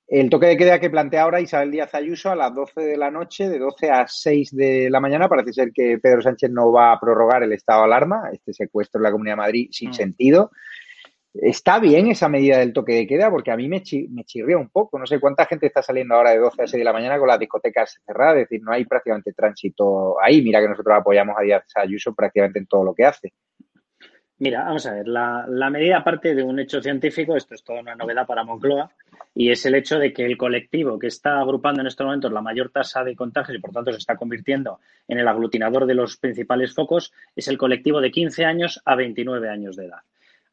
el toque de queda que plantea ahora Isabel Díaz Ayuso a las 12 de la noche, de 12 a 6 de la mañana. Parece ser que Pedro Sánchez no va a prorrogar el estado de alarma, este secuestro en la Comunidad de Madrid sin mm. sentido. ¿Está bien esa medida del toque de queda? Porque a mí me, me chirría un poco. No sé cuánta gente está saliendo ahora de 12 a 6 de la mañana con las discotecas cerradas. Es decir, no hay prácticamente tránsito ahí. Mira que nosotros apoyamos a Díaz Ayuso prácticamente en todo lo que hace. Mira, vamos a ver, la, medida parte de un hecho científico, esto es toda una novedad para Moncloa, y es el hecho de que el colectivo que está agrupando en estos momentos la mayor tasa de contagios y por tanto se está convirtiendo en el aglutinador de los principales focos es el colectivo de 15 años a 29 años de edad.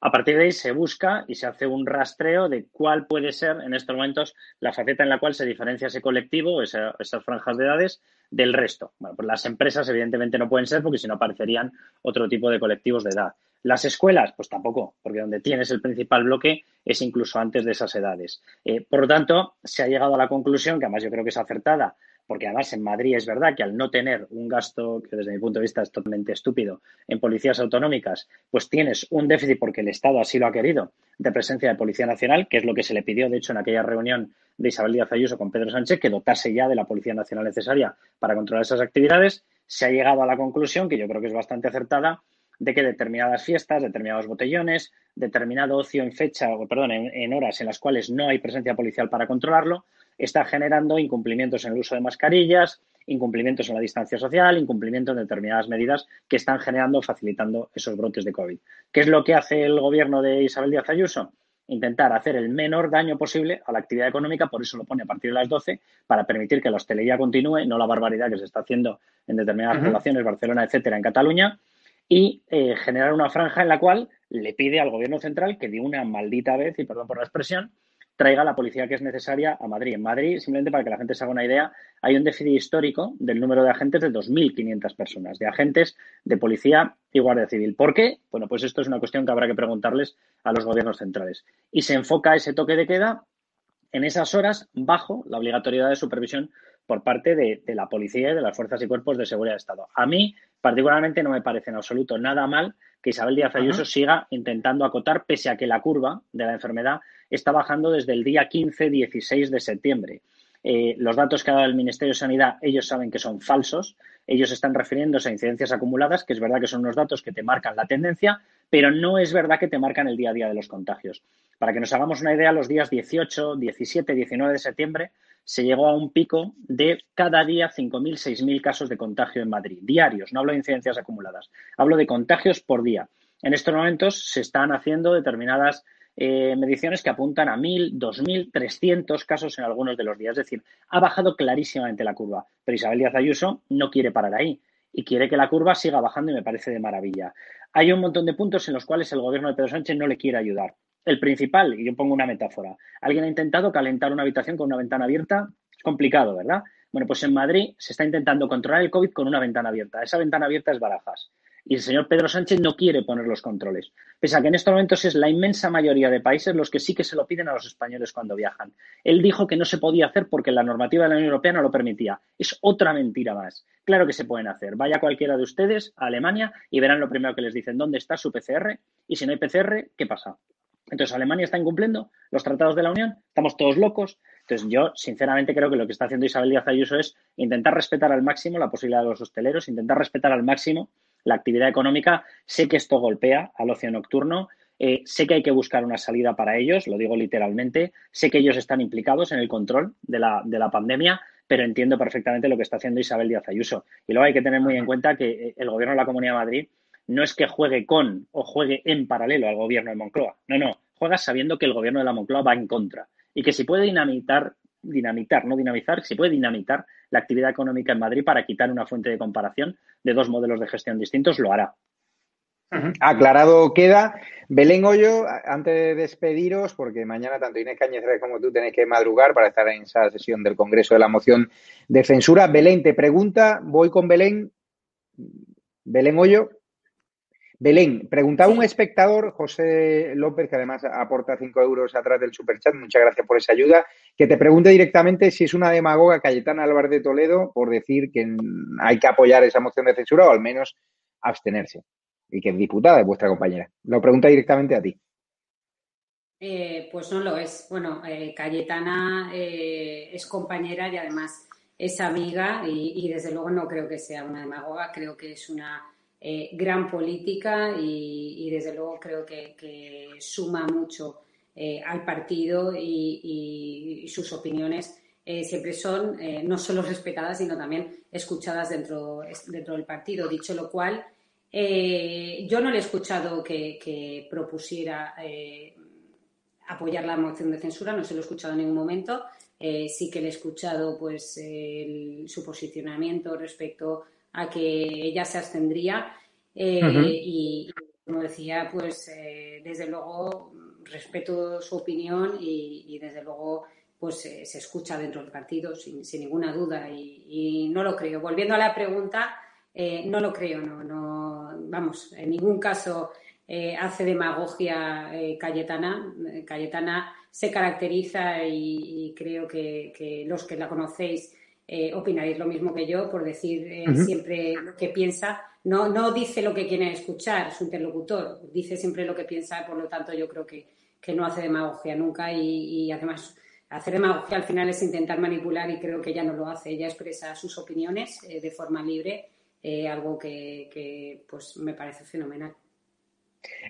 A partir de ahí se busca y se hace un rastreo de cuál puede ser en estos momentos la faceta en la cual se diferencia ese colectivo, esas franjas de edades, del resto. Bueno, pues las empresas evidentemente no pueden ser porque si no aparecerían otro tipo de colectivos de edad. Las escuelas, pues tampoco, porque donde tienes el principal bloque es incluso antes de esas edades. Eh, por lo tanto, se ha llegado a la conclusión, que además yo creo que es acertada, porque además en Madrid es verdad que al no tener un gasto, que desde mi punto de vista es totalmente estúpido, en policías autonómicas, pues tienes un déficit porque el Estado así lo ha querido, de presencia de Policía Nacional, que es lo que se le pidió, de hecho, en aquella reunión de Isabel Díaz Ayuso con Pedro Sánchez, que dotase ya de la Policía Nacional necesaria para controlar esas actividades. Se ha llegado a la conclusión, que yo creo que es bastante acertada, de que determinadas fiestas, determinados botellones, determinado ocio en fecha, o perdón, en, horas en las cuales no hay presencia policial para controlarlo, está generando incumplimientos en el uso de mascarillas, incumplimientos en la distancia social, incumplimientos en determinadas medidas que están generando, facilitando esos brotes de COVID. ¿Qué es lo que hace el gobierno de Isabel Díaz Ayuso? Intentar hacer el menor daño posible a la actividad económica, por eso lo pone a partir de las 12, para permitir que la hostelería continúe, no la barbaridad que se está haciendo en determinadas poblaciones, Barcelona, etcétera, en Cataluña, y eh, generar una franja en la cual le pide al gobierno central que de una maldita vez, y perdón por la expresión, traiga la policía que es necesaria a Madrid. En Madrid, simplemente para que la gente se haga una idea, hay un déficit histórico del número de agentes de 2.500 personas, de agentes de policía y guardia civil. ¿Por qué? Bueno, pues esto es una cuestión que habrá que preguntarles a los gobiernos centrales. Y se enfoca ese toque de queda en esas horas bajo la obligatoriedad de supervisión por parte de, la policía y de las fuerzas y cuerpos de seguridad de Estado. A mí, particularmente, no me parece en absoluto nada mal que Isabel Díaz Ayuso siga intentando acotar, pese a que la curva de la enfermedad está bajando desde el día 15-16 de septiembre. Eh, los datos que ha dado el Ministerio de Sanidad, ellos saben que son falsos. Ellos están refiriéndose a incidencias acumuladas, que es verdad que son unos datos que te marcan la tendencia, pero no es verdad que te marcan el día a día de los contagios. Para que nos hagamos una idea, los días 18, 17, 19 de septiembre se llegó a un pico de cada día 5.000, 6.000 casos de contagio en Madrid, diarios, no hablo de incidencias acumuladas, hablo de contagios por día. En estos momentos se están haciendo determinadas eh, mediciones que apuntan a 1.000, 2.000, 300 casos en algunos de los días. Es decir, ha bajado clarísimamente la curva, pero Isabel Díaz Ayuso no quiere parar ahí y quiere que la curva siga bajando y me parece de maravilla. Hay un montón de puntos en los cuales el gobierno de Pedro Sánchez no le quiere ayudar. El principal, y yo pongo una metáfora, alguien ha intentado calentar una habitación con una ventana abierta, es complicado, ¿verdad? Bueno, pues en Madrid se está intentando controlar el COVID con una ventana abierta. Esa ventana abierta es Barajas. Y el señor Pedro Sánchez no quiere poner los controles. Pese a que en estos momentos es la inmensa mayoría de países los que sí que se lo piden a los españoles cuando viajan. Él dijo que no se podía hacer porque la normativa de la Unión Europea no lo permitía. Es otra mentira más. Claro que se pueden hacer. Vaya cualquiera de ustedes a Alemania y verán lo primero que les dicen, ¿dónde está su PCR? Y si no hay PCR, ¿qué pasa? Entonces, Alemania está incumpliendo los tratados de la Unión, estamos todos locos. Entonces, yo sinceramente creo que lo que está haciendo Isabel Díaz Ayuso es intentar respetar al máximo la posibilidad de los hosteleros, intentar respetar al máximo la actividad económica. Sé que esto golpea al ocio nocturno, eh, sé que hay que buscar una salida para ellos, lo digo literalmente, sé que ellos están implicados en el control de la, de la pandemia, pero entiendo perfectamente lo que está haciendo Isabel Díaz Ayuso. Y luego hay que tener muy en cuenta que eh, el gobierno de la Comunidad de Madrid no es que juegue con o juegue en paralelo al gobierno de Moncloa. No, no, juega sabiendo que el gobierno de la Moncloa va en contra y que si puede dinamitar, dinamitar, no dinamizar, si puede dinamitar la actividad económica en Madrid para quitar una fuente de comparación de dos modelos de gestión distintos, lo hará. Aclarado queda. Belén Hoyo, antes de despediros, porque mañana tanto Inés Cañizares como tú tenéis que madrugar para estar en esa sesión del Congreso de la moción de censura. Belén te pregunta, voy con Belén. Belén Hoyo. Belén, preguntaba un espectador, José López, que además aporta cinco euros atrás del superchat, muchas gracias por esa ayuda, que te pregunte directamente si es una demagoga Cayetana Álvarez de Toledo por decir que hay que apoyar esa moción de censura o al menos abstenerse y que es diputada de vuestra compañera. Lo pregunta directamente a ti. Eh, pues no lo es. Bueno, eh, Cayetana eh, es compañera y además es amiga y, desde luego no creo que sea una demagoga, creo que es una gran política y, desde luego creo que, suma mucho al partido y, sus opiniones siempre son no solo respetadas, sino también escuchadas dentro, dentro del partido. Dicho lo cual, eh, yo no le he escuchado que, propusiera eh, apoyar la moción de censura, no se lo he escuchado en ningún momento. Eh, sí que le he escuchado pues su posicionamiento respecto a que ella se abstendría y, como decía, pues desde luego respeto su opinión y, desde luego pues se escucha dentro del partido sin, ninguna duda y, y, no lo creo. Volviendo a la pregunta, eh, no lo creo, no, no, vamos, en ningún caso eh, hace demagogia eh, Cayetana. Cayetana se caracteriza y, creo que, los que la conocéis opinaréis lo mismo que yo por decir siempre lo que piensa. No, no dice lo que quiere escuchar su interlocutor, dice siempre lo que piensa, por lo tanto yo creo que, no hace demagogia nunca y, y además hacer demagogia al final es intentar manipular y creo que ella no lo hace. Ella expresa sus opiniones de forma libre eh, algo que, pues me parece fenomenal.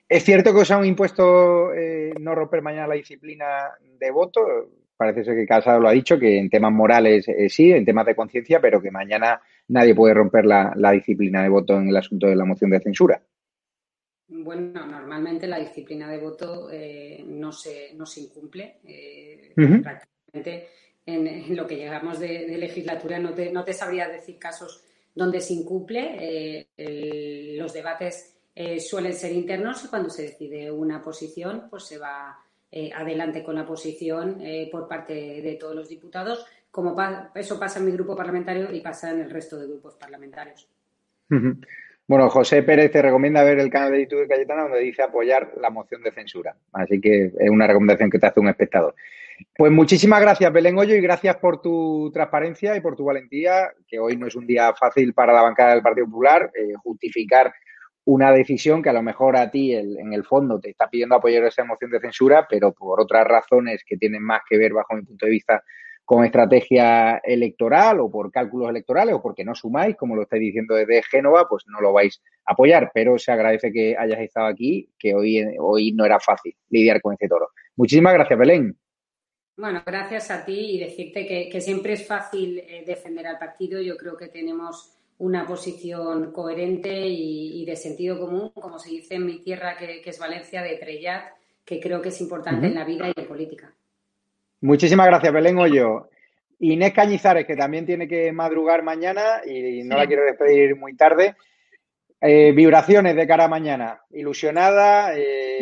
Es cierto que os han impuesto eh, no romper mañana la disciplina de voto. Parece ser que Casado lo ha dicho, que en temas morales eh, sí, en temas de conciencia, pero que mañana nadie puede romper la, disciplina de voto en el asunto de la moción de censura. Bueno, normalmente la disciplina de voto no, se, no se incumple. Prácticamente en, lo que llegamos de, legislatura no te, no te sabría decir casos donde se incumple. Eh, los debates eh, suelen ser internos y cuando se decide una posición, pues se va eh, adelante con la posición por parte de todos los diputados, como eso pasa en mi grupo parlamentario y pasa en el resto de grupos parlamentarios. Bueno, José Pérez te recomienda ver el canal de YouTube de Cayetana donde dice apoyar la moción de censura. Así que es una recomendación que te hace un espectador. Pues muchísimas gracias, Belén Hoyo, y gracias por tu transparencia y por tu valentía, que hoy no es un día fácil para la bancada del Partido Popular, eh, justificar una decisión que a lo mejor a ti en el fondo te está pidiendo apoyar esa moción de censura, pero por otras razones que tienen más que ver, bajo mi punto de vista, con estrategia electoral o por cálculos electorales o porque no sumáis, como lo estáis diciendo desde Génova, pues no lo vais a apoyar. Pero se agradece que hayas estado aquí, que hoy, hoy no era fácil lidiar con este toro. Muchísimas gracias, Belén. Bueno, gracias a ti y decirte que, siempre es fácil eh, defender al partido. Yo creo que tenemos una posición coherente y, de sentido común, como se dice en mi tierra, que, es Valencia, de Trellat, que creo que es importante en la vida y en política. Muchísimas gracias, Belén Hoyo. Inés Cañizares, que también tiene que madrugar mañana y no la quiero despedir muy tarde. Eh, vibraciones de cara a mañana. Ilusionada. Eh,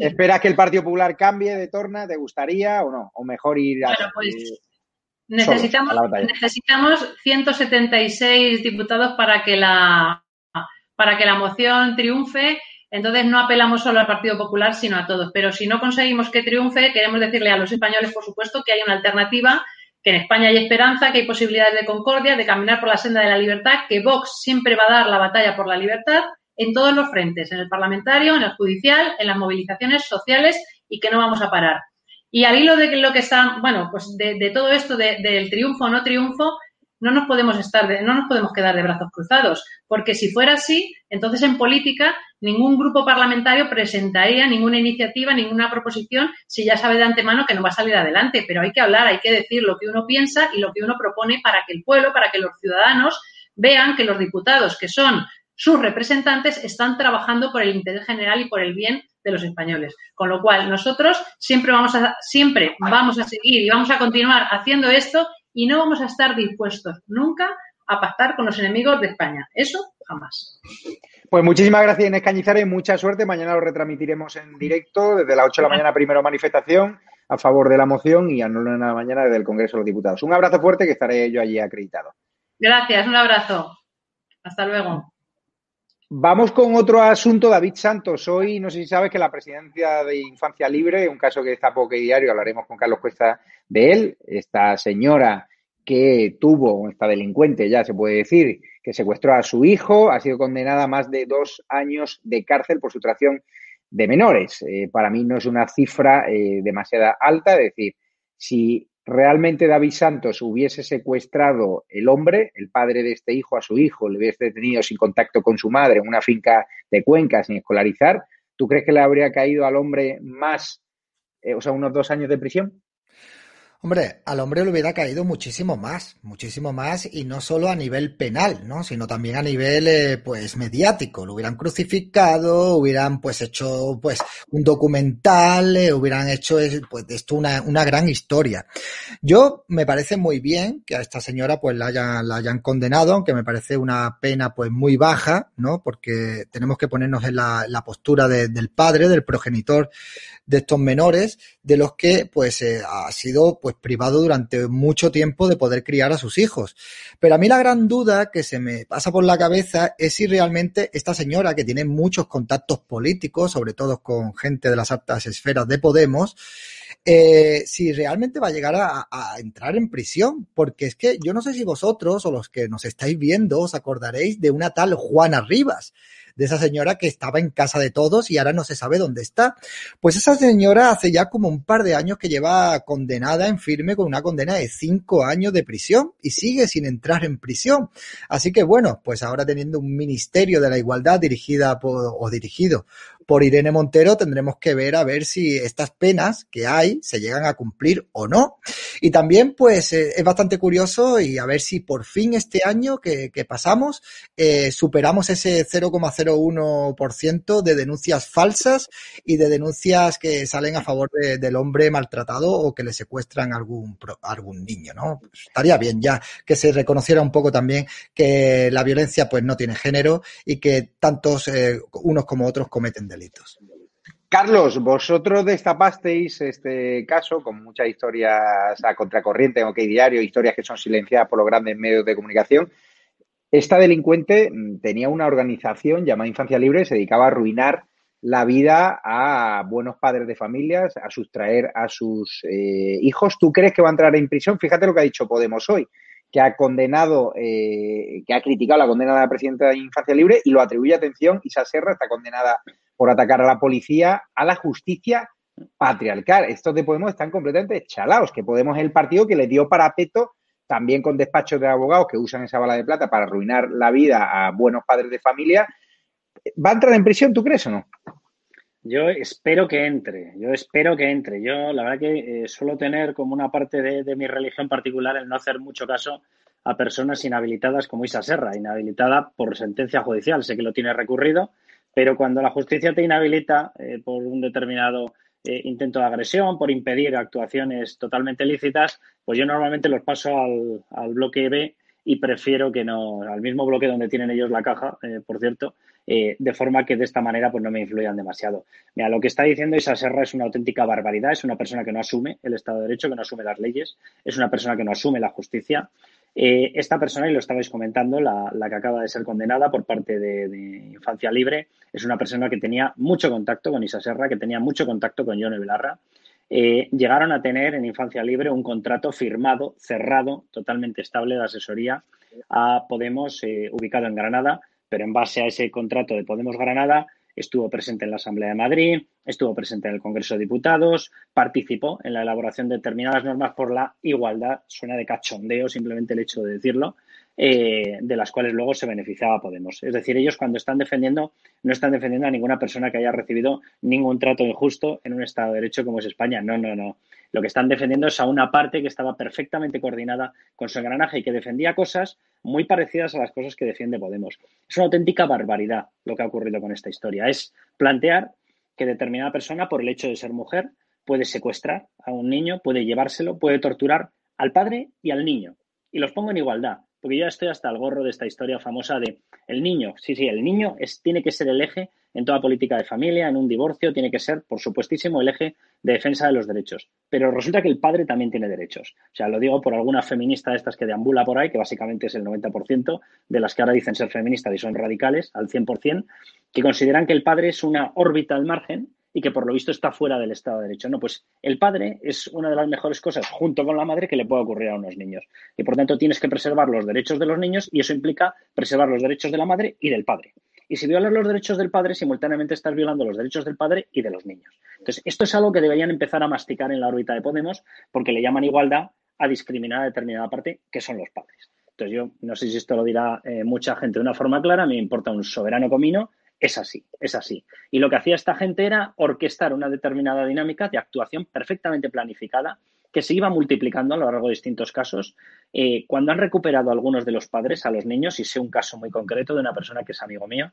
espera, que el Partido Popular cambie de torna? ¿Te gustaría o no? ¿O mejor ir a.? pues, eh, necesitamos, necesitamos 176 diputados para que la para que la moción triunfe. Entonces no apelamos solo al Partido Popular, sino a todos. Pero si no conseguimos que triunfe, queremos decirle a los españoles, por supuesto, que hay una alternativa que en España hay esperanza, que hay posibilidades de concordia, de caminar por la senda de la libertad, que Vox siempre va a dar la batalla por la libertad en todos los frentes, en el parlamentario, en el judicial, en las movilizaciones sociales y que no vamos a parar. Y al hilo de lo que está, bueno, pues de, todo esto, del triunfo o no triunfo, no nos podemos estar, no nos podemos quedar de brazos cruzados, porque si fuera así, entonces en política ningún grupo parlamentario presentaría ninguna iniciativa, ninguna proposición, si ya sabe de antemano que no va a salir adelante. Pero hay que hablar, hay que decir lo que uno piensa y lo que uno propone para que el pueblo, para que los ciudadanos vean que los diputados, que son sus representantes, están trabajando por el interés general y por el bien de los españoles. Con lo cual, nosotros siempre vamos a, siempre vamos a seguir y vamos a continuar haciendo esto y no vamos a estar dispuestos nunca a pactar con los enemigos de España. Eso jamás. Pues muchísimas gracias Inés Cañizares, mucha suerte. Mañana lo retransmitiremos en directo desde las 8 de la mañana, primero manifestación a favor de la moción y a 9 de la mañana desde el Congreso de los Diputados. Un abrazo fuerte que estaré yo allí acreditado. Gracias, un abrazo. Hasta luego. Vamos con otro asunto, David Santos. Hoy, no sé si sabes que la presidencia de Infancia Libre, un caso que está poco diario, hablaremos con Carlos Cuesta de él, esta señora que tuvo, esta delincuente ya se puede decir, que secuestró a su hijo, ha sido condenada a más de dos años de cárcel por sustracción de menores. Eh, para mí no es una cifra eh, demasiado alta, es decir, si realmente David Santos hubiese secuestrado el hombre, el padre de este hijo, a su hijo, le hubiese detenido sin contacto con su madre en una finca de Cuenca sin escolarizar, ¿tú crees que le habría caído al hombre más, eh, o sea, unos dos años de prisión? Hombre, al hombre le hubiera caído muchísimo más, muchísimo más, y no solo a nivel penal, ¿no? Sino también a nivel, eh, pues, mediático. Lo hubieran crucificado, hubieran, pues, hecho, pues, un documental, eh, hubieran hecho, eh, pues, esto una, una gran historia. Yo, me parece muy bien que a esta señora, pues, la hayan, la hayan condenado, aunque me parece una pena, pues, muy baja, ¿no? Porque tenemos que ponernos en la, la postura del padre, del progenitor de estos menores, de los que, pues, ha sido, pues, pues, privado durante mucho tiempo de poder criar a sus hijos. Pero a mí la gran duda que se me pasa por la cabeza es si realmente esta señora, que tiene muchos contactos políticos, sobre todo con gente de las altas esferas de Podemos, eh, si realmente va a llegar a, a, entrar en prisión, porque es que yo no sé si vosotros o los que nos estáis viendo os acordaréis de una tal Juana Rivas, de esa señora que estaba en casa de todos y ahora no se sabe dónde está. Pues esa señora hace ya como un par de años que lleva condenada en firme con una condena de cinco años de prisión y sigue sin entrar en prisión. Así que bueno, pues ahora teniendo un ministerio de la igualdad dirigida por, o dirigido por Irene Montero, tendremos que ver a ver si estas penas que hay se llegan a cumplir o no. Y también, pues, eh, es bastante curioso y a ver si por fin este año que, pasamos eh, superamos ese 0,01% de denuncias falsas y de denuncias que salen a favor del hombre maltratado o que le secuestran algún, algún niño, ¿no? Pues estaría bien ya que se reconociera un poco también que la violencia, pues, no tiene género y que tantos eh, unos como otros cometen delitos. Carlos, vosotros destapasteis este caso con muchas historias a contracorriente en OK Diario, historias que son silenciadas por los grandes medios de comunicación. Esta delincuente tenía una organización llamada Infancia Libre, se dedicaba a arruinar la vida a buenos padres de familias, a sustraer a sus eh, hijos. ¿Tú crees que va a entrar en prisión? Fíjate lo que ha dicho Podemos hoy que ha condenado, eh, que ha criticado la condena de la presidenta de Infancia Libre y lo atribuye atención. Isa Serra está condenada por atacar a la policía, a la justicia patriarcal. Estos de Podemos están completamente chalaos, que Podemos es el partido que le dio parapeto también con despachos de abogados que usan esa bala de plata para arruinar la vida a buenos padres de familia. ¿Va a entrar en prisión, tú crees o no? Yo espero que entre, yo espero que entre. Yo la verdad que eh, suelo tener como una parte de, mi religión particular el no hacer mucho caso a personas inhabilitadas como Isa Serra, inhabilitada por sentencia judicial. Sé que lo tiene recurrido, pero cuando la justicia te inhabilita eh, por un determinado eh, intento de agresión, por impedir actuaciones totalmente lícitas, pues yo normalmente los paso al, al bloque B y prefiero que no, al mismo bloque donde tienen ellos la caja, por cierto, eh, de forma que de esta manera pues no me influyan demasiado. Mira, lo que está diciendo Isa Serra es una auténtica barbaridad, es una persona que no asume el Estado de Derecho, que no asume las leyes, es una persona que no asume la justicia. Eh, esta persona, y lo estabais comentando, la, que acaba de ser condenada por parte de, Infancia Libre, es una persona que tenía mucho contacto con Isa Serra, que tenía mucho contacto con Yone Belarra. Eh, llegaron a tener en Infancia Libre un contrato firmado, cerrado, totalmente estable de asesoría a Podemos, ubicado en Granada, pero en base a ese contrato de Podemos Granada, estuvo presente en la Asamblea de Madrid, estuvo presente en el Congreso de Diputados, participó en la elaboración de determinadas normas por la igualdad, suena de cachondeo simplemente el hecho de decirlo, eh, de las cuales luego se beneficiaba Podemos. Es decir, ellos cuando están defendiendo, no están defendiendo a ninguna persona que haya recibido ningún trato injusto en un Estado de Derecho como es España. No, no, no. Lo que están defendiendo es a una parte que estaba perfectamente coordinada con su engranaje y que defendía cosas muy parecidas a las cosas que defiende Podemos. Es una auténtica barbaridad lo que ha ocurrido con esta historia. Es plantear que determinada persona, por el hecho de ser mujer, puede secuestrar a un niño, puede llevárselo, puede torturar al padre y al niño. Y los pongo en igualdad, porque ya estoy hasta el gorro de esta historia famosa de el niño. Sí, sí, el niño es, tiene que ser el eje en toda política de familia, en un divorcio, tiene que ser, por supuestísimo, el eje de defensa de los derechos. Pero resulta que el padre también tiene derechos. O sea, lo digo por alguna feminista de estas que deambula por ahí, que básicamente es el 90% de las que ahora dicen ser feministas y son radicales, al 100%, que consideran que el padre es una órbita al margen y que por lo visto está fuera del Estado de Derecho. No, pues el padre es una de las mejores cosas, junto con la madre, que le puede ocurrir a unos niños. Y por tanto tienes que preservar los derechos de los niños y eso implica preservar los derechos de la madre y del padre. Y si violas los derechos del padre, simultáneamente estás violando los derechos del padre y de los niños. Entonces, esto es algo que deberían empezar a masticar en la órbita de Podemos, porque le llaman igualdad a discriminar a determinada parte, que son los padres. Entonces, yo no sé si esto lo dirá eh, mucha gente de una forma clara, me importa un soberano comino, es así, es así. Y lo que hacía esta gente era orquestar una determinada dinámica de actuación perfectamente planificada que se iba multiplicando a lo largo de distintos casos. Eh, cuando han recuperado algunos de los padres a los niños, y sé un caso muy concreto de una persona que es amigo mío,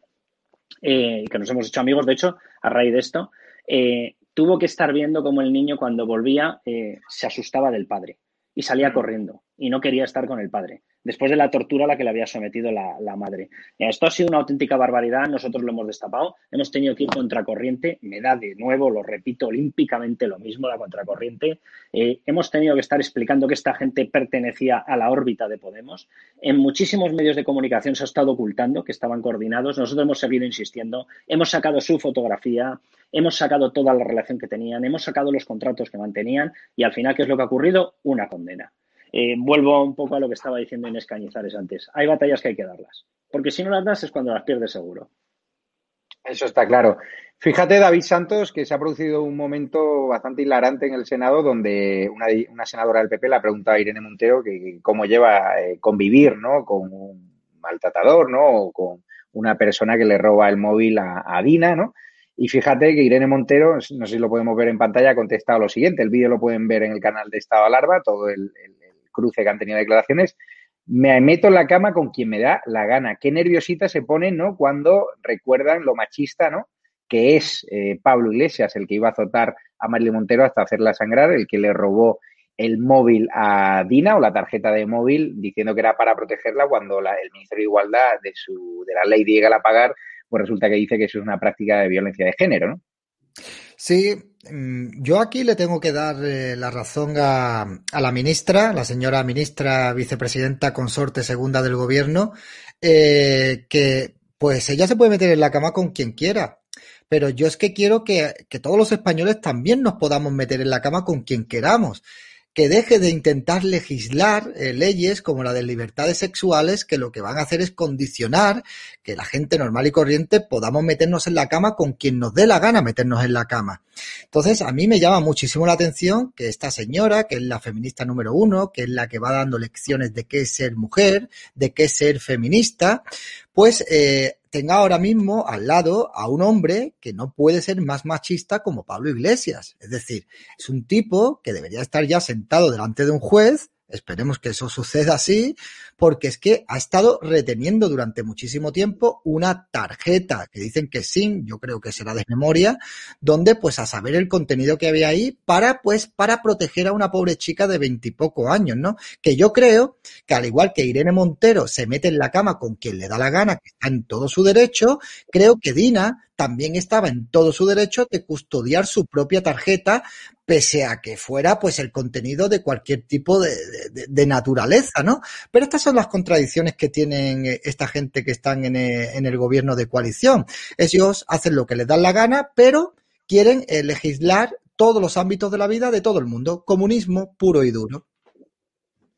eh, que nos hemos hecho amigos, de hecho, a raíz de esto, eh, tuvo que estar viendo cómo el niño cuando volvía se asustaba del padre y salía corriendo y no quería estar con el padre después de la tortura a la que le había sometido la, madre. Esto ha sido una auténtica barbaridad, nosotros lo hemos destapado, hemos tenido que ir contracorriente, me da de nuevo, lo repito olímpicamente lo mismo, la contracorriente. Eh, hemos tenido que estar explicando que esta gente pertenecía a la órbita de Podemos. En muchísimos medios de comunicación se ha estado ocultando que estaban coordinados, nosotros hemos seguido insistiendo, hemos sacado su fotografía, hemos sacado toda la relación que tenían, hemos sacado los contratos que mantenían y al final, ¿qué es lo que ha ocurrido? Una condena. Eh, vuelvo un poco a lo que estaba diciendo Inés Cañizares antes. Hay batallas que hay que darlas, porque si no las das es cuando las pierdes seguro. Eso está claro. Fíjate, David Santos, que se ha producido un momento bastante hilarante en el Senado donde una, senadora del PP le ha preguntado a Irene Montero que, cómo lleva eh, convivir ¿no? con un maltratador ¿no? o con una persona que le roba el móvil a, Dina, ¿no? Y fíjate que Irene Montero, no sé si lo podemos ver en pantalla, ha contestado lo siguiente. El vídeo lo pueden ver en el canal de Estado Alarma, todo el cruce que han tenido declaraciones, me meto en la cama con quien me da la gana. Qué nerviosita se pone, ¿no? Cuando recuerdan lo machista, ¿no? Que es eh, Pablo Iglesias, el que iba a azotar a Marilyn Montero hasta hacerla sangrar, el que le robó el móvil a Dina o la tarjeta de móvil diciendo que era para protegerla cuando el Ministerio de Igualdad de, su, de la ley llega a pagar, pues resulta que dice que eso es una práctica de violencia de género, ¿no? Sí, mm, yo aquí le tengo que dar eh, la razón a, la ministra, la señora ministra vicepresidenta consorte segunda del gobierno, eh, que pues ella se puede meter en la cama con quien quiera. Pero yo es que quiero que, que todos los españoles también nos podamos meter en la cama con quien queramos que deje de intentar legislar eh, leyes como la de libertades sexuales que lo que van a hacer es condicionar que la gente normal y corriente podamos meternos en la cama con quien nos dé la gana meternos en la cama. Entonces, a mí me llama muchísimo la atención que esta señora, que es la feminista número uno, que es la que va dando lecciones de qué es ser mujer, de qué es ser feminista, pues eh, tenga ahora mismo al lado a un hombre que no puede ser más machista como Pablo Iglesias. Es decir, es un tipo que debería estar ya sentado delante de un juez Esperemos que eso suceda así, porque es que ha estado reteniendo durante muchísimo tiempo una tarjeta que dicen que sí, yo creo que será de memoria, donde pues a saber el contenido que había ahí para pues para proteger a una pobre chica de veintipoco años, ¿no? Que yo creo que al igual que Irene Montero se mete en la cama con quien le da la gana, que está en todo su derecho, creo que Dina también estaba en todo su derecho de custodiar su propia tarjeta, pese a que fuera pues el contenido de cualquier tipo de, naturaleza, ¿no? Pero estas son las contradicciones que tienen eh, esta gente que están en el, en el gobierno de coalición. Ellos hacen lo que les dan la gana, pero quieren eh, legislar todos los ámbitos de la vida de todo el mundo. Comunismo puro y duro.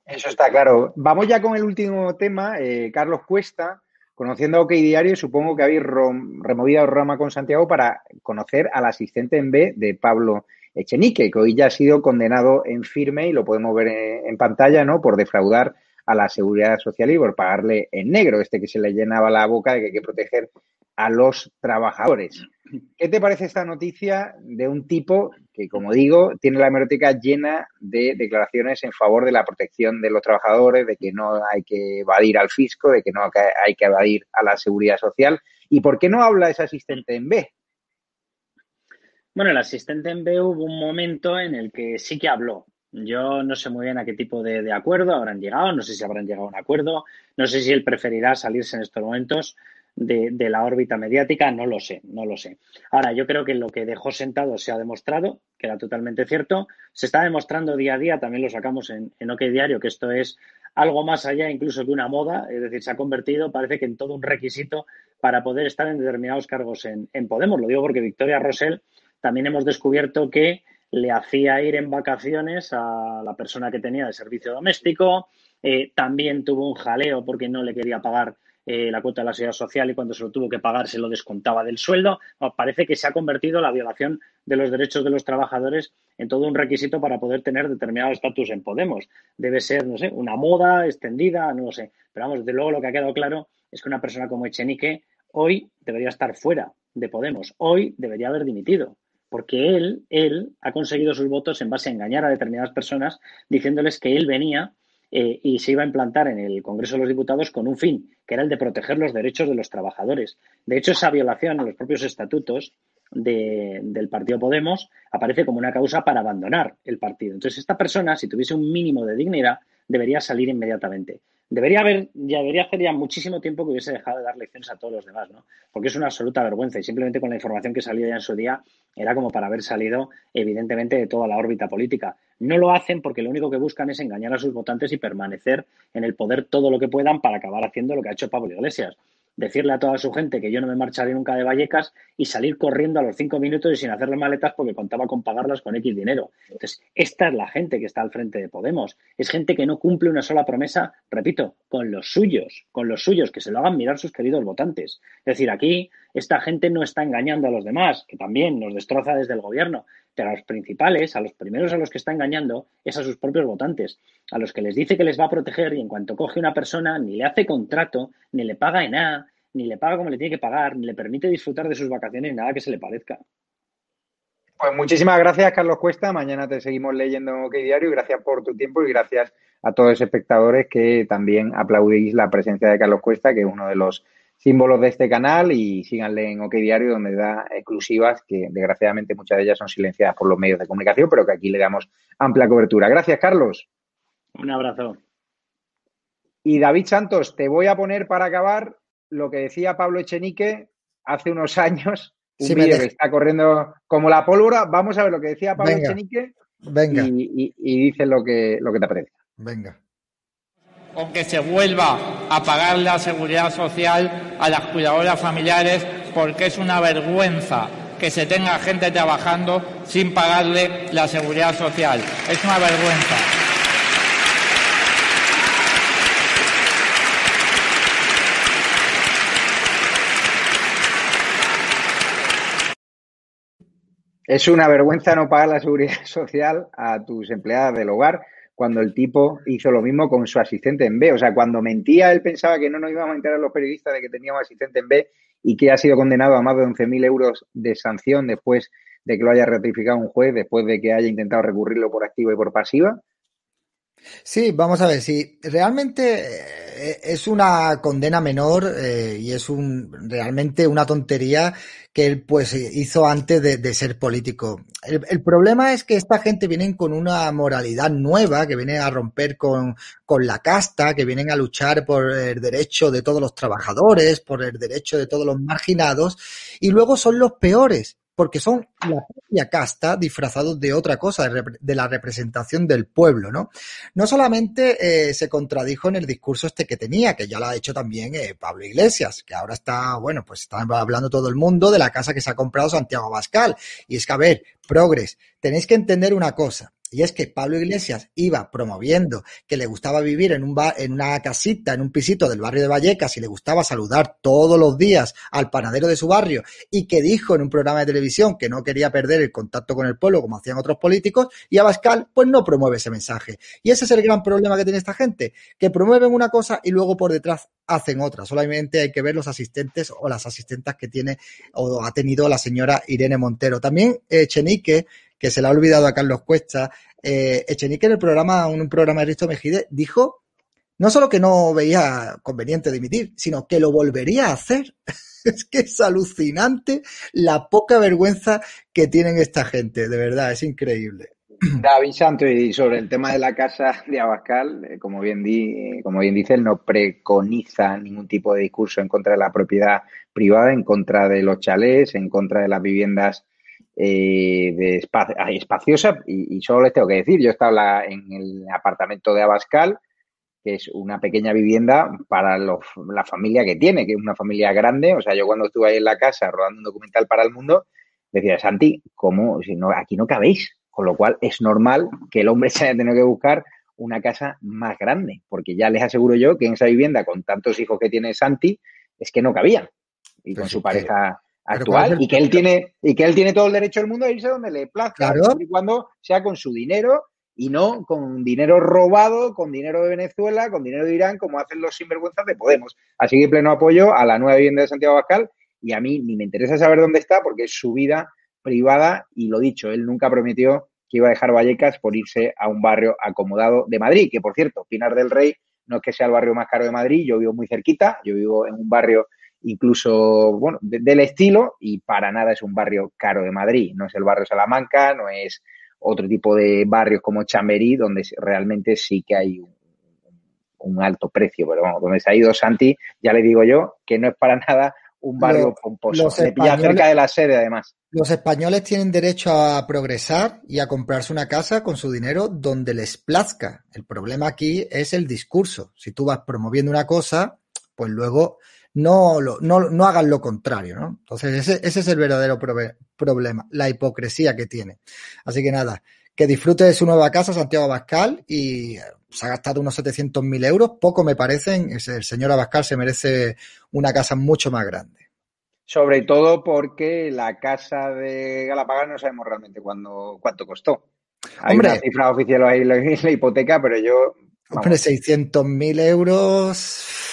Eso está claro. Vamos ya con el último tema. Eh, Carlos Cuesta conociendo a OK Diario, supongo que habéis removido Roma con Santiago para conocer al asistente en B de Pablo Echenique, que hoy ya ha sido condenado en firme y lo podemos ver en, pantalla, ¿no? Por defraudar a la seguridad social y por pagarle en negro, este que se le llenaba la boca de que hay que proteger a los trabajadores. ¿Qué te parece esta noticia de un tipo que, como digo, tiene la hemeroteca llena de declaraciones en favor de la protección de los trabajadores, de que no hay que evadir al fisco, de que no hay que evadir a la seguridad social? ¿Y por qué no habla ese asistente en B? Bueno, el asistente en B hubo un momento en el que sí que habló. Yo no sé muy bien a qué tipo de, acuerdo habrán llegado, no sé si habrán llegado a un acuerdo, no sé si él preferirá salirse en estos momentos de, la órbita mediática, no lo sé, no lo sé. Ahora, yo creo que lo que dejó sentado se ha demostrado, que era totalmente cierto, se está demostrando día a día, también lo sacamos en, en OK Diario, que esto es algo más allá incluso que una moda, es decir, se ha convertido, parece que en todo un requisito para poder estar en determinados cargos en, Podemos. Lo digo porque Victoria Rosell también hemos descubierto que le hacía ir en vacaciones a la persona que tenía de servicio doméstico, eh, también tuvo un jaleo porque no le quería pagar eh, la cuota de la seguridad social y cuando se lo tuvo que pagar se lo descontaba del sueldo. parece que se ha convertido la violación de los derechos de los trabajadores en todo un requisito para poder tener determinado estatus en Podemos. Debe ser, no sé, una moda extendida, no lo sé. Pero vamos, desde luego lo que ha quedado claro es que una persona como Echenique hoy debería estar fuera de Podemos. Hoy debería haber dimitido porque él, él ha conseguido sus votos en base a engañar a determinadas personas diciéndoles que él venía eh, y se iba a implantar en el Congreso de los Diputados con un fin, que era el de proteger los derechos de los trabajadores. De hecho, esa violación en los propios estatutos del partido Podemos aparece como una causa para abandonar el partido. Entonces, esta persona, si tuviese un mínimo de dignidad, debería salir inmediatamente. Debería haber, ya debería hacer ya muchísimo tiempo que hubiese dejado de dar lecciones a todos los demás, ¿no? Porque es una absoluta vergüenza y simplemente con la información que salió ya en su día era como para haber salido, evidentemente, de toda la órbita política. No lo hacen porque lo único que buscan es engañar a sus votantes y permanecer en el poder todo lo que puedan para acabar haciendo lo que ha hecho Pablo Iglesias decirle a toda su gente que yo no me marcharé nunca de Vallecas y salir corriendo a los cinco minutos y sin hacerle maletas porque contaba con pagarlas con X dinero. Entonces, esta es la gente que está al frente de Podemos. Es gente que no cumple una sola promesa, repito, con los suyos, con los suyos, que se lo hagan mirar sus queridos votantes. Es decir, aquí esta gente no está engañando a los demás, que también nos destroza desde el gobierno, pero a los principales, a los primeros a los que está engañando, es a sus propios votantes, a los que les dice que les va a proteger y en cuanto coge una persona ni le hace contrato, ni le paga en nada, ni le paga como le tiene que pagar, ni le permite disfrutar de sus vacaciones, nada que se le parezca. Pues muchísimas gracias, Carlos Cuesta. Mañana te seguimos leyendo en OK Diario. Gracias por tu tiempo y gracias a todos los espectadores que también aplaudís la presencia de Carlos Cuesta, que es uno de los símbolos de este canal y síganle en OK Diario donde da exclusivas que desgraciadamente muchas de ellas son silenciadas por los medios de comunicación, pero que aquí le damos amplia cobertura. Gracias, Carlos. Un abrazo. Y David Santos, te voy a poner para acabar lo que decía Pablo Echenique hace unos años, un vídeo que está corriendo como la pólvora. Vamos a ver lo que decía Pablo Echenique venga. Y, dice lo que, lo que te parece. Venga con que se vuelva a pagar la seguridad social a las cuidadoras familiares porque es una vergüenza que se tenga gente trabajando sin pagarle la seguridad social. Es una vergüenza. Es una vergüenza no pagar la seguridad <laughs> social a tus empleadas del hogar cuando el tipo hizo lo mismo con su asistente en B. O sea, cuando mentía, él pensaba que no nos íbamos a enterar los periodistas de que tenía un asistente en B y que ha sido condenado a más de 11.000 euros de sanción después de que lo haya ratificado un juez, después de que haya intentado recurrirlo por activa y por pasiva. Sí, vamos a ver, si realmente eh, es una condena menor eh, y es un realmente una tontería que él pues hizo antes de, ser político. El, problema es que esta gente viene con una moralidad nueva, que viene a romper con, con la casta, que vienen a luchar por el derecho de todos los trabajadores, por el derecho de todos los marginados, y luego son los peores porque son la propia casta disfrazados de otra cosa, de, la representación del pueblo, ¿no? No solamente eh, se contradijo en el discurso este que tenía, que ya lo ha hecho también eh, Pablo Iglesias, que ahora está, bueno, pues está hablando todo el mundo de la casa que se ha comprado Santiago Bascal. Y es que, a ver, progres, tenéis que entender una cosa. Y es que Pablo Iglesias iba promoviendo que le gustaba vivir en, un en una casita, en un pisito del barrio de Vallecas y le gustaba saludar todos los días al panadero de su barrio y que dijo en un programa de televisión que no quería perder el contacto con el pueblo como hacían otros políticos y Abascal pues no promueve ese mensaje. Y ese es el gran problema que tiene esta gente, que promueven una cosa y luego por detrás hacen otra. Solamente hay que ver los asistentes o las asistentas que tiene o ha tenido la señora Irene Montero. También Echenique que se le ha olvidado a Carlos Cuesta, eh, Echenique en el programa, un programa de Risto Mejide, dijo no solo que no veía conveniente dimitir, sino que lo volvería a hacer. <laughs> es que es alucinante la poca vergüenza que tienen esta gente, de verdad, es increíble. <clears throat> David Santos, y sobre el tema de la casa de Abascal, eh, como, bien di, como bien dice, él no preconiza ningún tipo de discurso en contra de la propiedad privada, en contra de los chalés, en contra de las viviendas eh, de espaciosa y, solo les tengo que decir, yo estaba en el apartamento de Abascal, que es una pequeña vivienda para la familia que tiene, que es una familia grande. O sea, yo cuando estuve ahí en la casa rodando un documental para el mundo, decía, Santi, ¿cómo? Si no, aquí no cabéis. Con lo cual es normal que el hombre <laughs> se haya tenido que buscar una casa más grande, porque ya les aseguro yo que en esa vivienda, con tantos hijos que tiene Santi, es que no cabían. Y con su pareja actual y que él tiene y que él tiene todo el derecho del mundo a irse donde le plazca y cuando sea con su dinero y no con dinero robado, con dinero de Venezuela, con dinero de Irán, como hacen los sinvergüenzas de Podemos. Así que pleno apoyo a la nueva vivienda de Santiago Bascal y a mí ni me interesa saber dónde está porque es su vida privada y lo dicho, él nunca prometió que iba a dejar Vallecas por irse a un barrio acomodado de Madrid, que por cierto, Pinar del Rey no es que sea el barrio más caro de Madrid, yo vivo muy cerquita, yo vivo en un barrio incluso, bueno, del estilo y para nada es un barrio caro de Madrid. No es el barrio Salamanca, no es otro tipo de barrios como Chamberí, donde realmente sí que hay un, alto precio. Pero vamos, donde se ha ido Santi, ya le digo yo que no es para nada un barrio pomposo. Se pilla cerca de la sede, además. Los españoles tienen derecho a progresar y a comprarse una casa con su dinero donde les plazca. El problema aquí es el discurso. Si tú vas promoviendo una cosa, pues luego no, no, no hagan lo contrario, ¿no? Entonces, ese, ese es el verdadero problema, la hipocresía que tiene. Así que nada, que disfrute de su nueva casa, Santiago Abascal, y eh, se ha gastado unos 700.000 euros, poco me parecen, el señor Abascal se merece una casa mucho más grande. Sobre todo porque la casa de Galapagos no sabemos realmente cuándo, cuánto costó. Hay hombre, una cifra oficial ahí en la hipoteca, pero yo... Hombre, 600.000 euros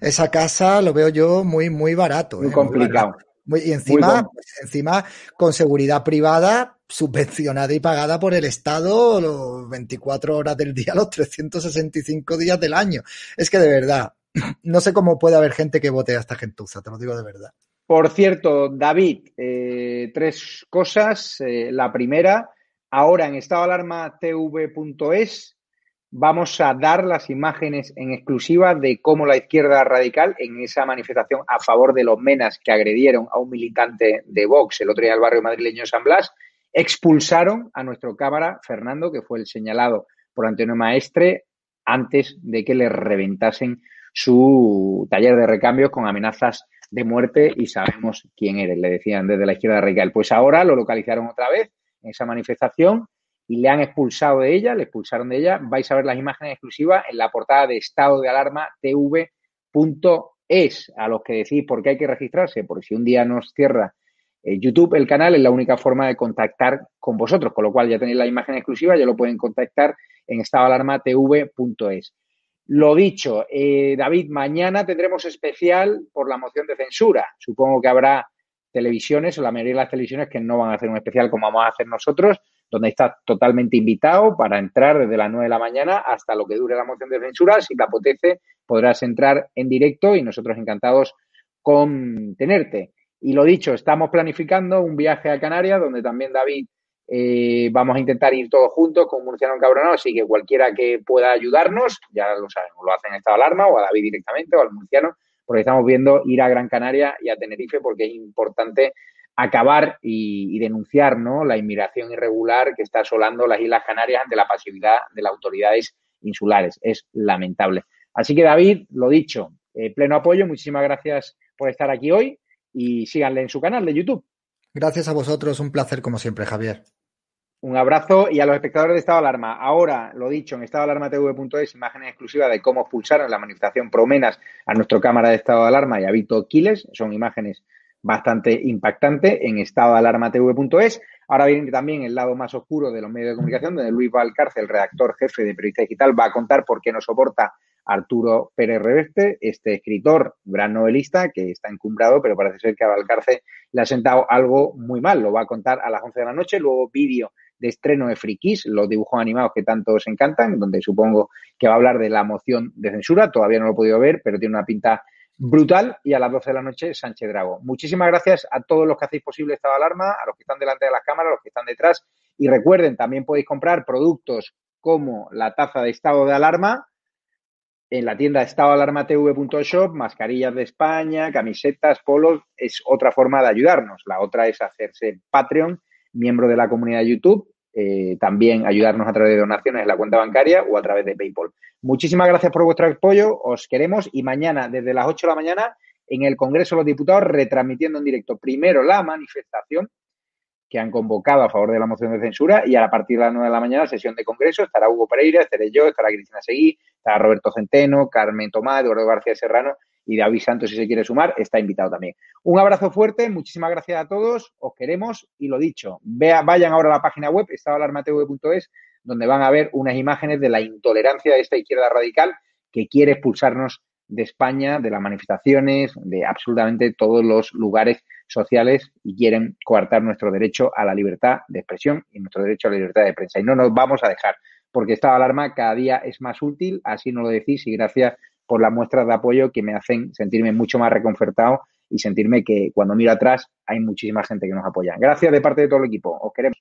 esa casa lo veo yo muy, muy barato. Muy ¿eh? complicado. y encima, encima con seguridad privada subvencionada y pagada por el Estado los 24 horas del día, <laughs> los 365 días del año. Es que de verdad, <clears throat> no sé cómo puede haber gente que vote a esta gentuza, te lo digo de verdad. Por cierto, David, eh, tres cosas. Eh, la primera, ahora en estado alarma tv.es vamos a dar las imágenes en exclusiva de cómo la izquierda radical, en esa manifestación a favor de los menas que agredieron a un militante de Vox el otro día el barrio madrileño San Blas, expulsaron a nuestro cámara Fernando, que fue el señalado por Antonio Maestre, antes de que le reventasen su taller de recambios con amenazas de muerte y sabemos quién eres, le decían desde la izquierda radical. Pues ahora lo localizaron otra vez en esa manifestación y le han expulsado de ella, le expulsaron de ella. Vais a ver las imágenes exclusivas en la portada de estado de alarma tv.es, a los que decís por qué hay que registrarse, porque si un día nos cierra eh, YouTube, el canal es la única forma de contactar con vosotros, con lo cual ya tenéis la imagen exclusiva, ya lo pueden contactar en tv.es. Lo dicho, eh, David, mañana tendremos especial por la moción de censura. Supongo que habrá televisiones o la mayoría de las televisiones que no van a hacer un especial como vamos a hacer nosotros, donde está totalmente invitado para entrar desde las 9 de la mañana hasta lo que dure la moción de censura. Si te apetece, podrás entrar en directo y nosotros encantados con tenerte. Y lo dicho, estamos planificando un viaje a Canarias, donde también David eh, vamos a intentar ir todos juntos con Murciano Encabronado, así que cualquiera que pueda ayudarnos, ya lo sabemos, lo hacen en estado alarma o a David directamente o al Murciano, porque estamos viendo ir a Gran Canaria y a Tenerife porque es importante acabar y, denunciar ¿no? la inmigración irregular que está asolando las Islas Canarias ante la pasividad de las autoridades insulares. Es lamentable. Así que, David, lo dicho, eh, pleno apoyo. Muchísimas gracias por estar aquí hoy y síganle en su canal de YouTube. Gracias a vosotros. Un placer, como siempre, Javier. Un abrazo y a los espectadores de Estado de Alarma. Ahora, lo dicho, en estadoalarmatv.es, imágenes exclusivas de cómo expulsaron la manifestación Promenas a nuestro cámara de Estado de Alarma y a Vito Quiles. Son imágenes bastante impactantes en estadoalarmatv.es. Ahora viene también el lado más oscuro de los medios de comunicación, donde Luis Valcárcel, el redactor jefe de Periodista Digital, va a contar por qué no soporta Arturo Pérez Reverte, este escritor, gran novelista, que está encumbrado, pero parece ser que a Valcárcel le ha sentado algo muy mal. Lo va a contar a las 11 de la noche, luego vídeo de estreno de Frikis, los dibujos animados que tanto os encantan, donde supongo que va a hablar de la moción de censura. Todavía no lo he podido ver, pero tiene una pinta brutal. Y a las 12 de la noche, Sánchez Drago. Muchísimas gracias a todos los que hacéis posible esta alarma, a los que están delante de las cámaras, a los que están detrás. Y recuerden, también podéis comprar productos como la taza de estado de alarma en la tienda estadoalarmatv.shop, mascarillas de España, camisetas, polos, es otra forma de ayudarnos. La otra es hacerse Patreon miembro de la comunidad de YouTube, eh, también ayudarnos a través de donaciones en la cuenta bancaria o a través de PayPal. Muchísimas gracias por vuestro apoyo, os queremos y mañana desde las 8 de la mañana en el Congreso de los Diputados retransmitiendo en directo primero la manifestación que han convocado a favor de la moción de censura y a partir de las 9 de la mañana sesión de Congreso estará Hugo Pereira, estaré yo, estará Cristina Seguí, estará Roberto Centeno, Carmen Tomás, Eduardo García Serrano y David Santos, si se quiere sumar, está invitado también. Un abrazo fuerte, muchísimas gracias a todos, os queremos y lo dicho, vea, vayan ahora a la página web, estadoalarmatv.es, donde van a ver unas imágenes de la intolerancia de esta izquierda radical que quiere expulsarnos de España, de las manifestaciones, de absolutamente todos los lugares sociales y quieren coartar nuestro derecho a la libertad de expresión y nuestro derecho a la libertad de prensa. Y no nos vamos a dejar, porque esta alarma cada día es más útil, así nos lo decís y gracias por las muestras de apoyo que me hacen sentirme mucho más reconfortado y sentirme que cuando miro atrás hay muchísima gente que nos apoya. Gracias de parte de todo el equipo. Os queremos.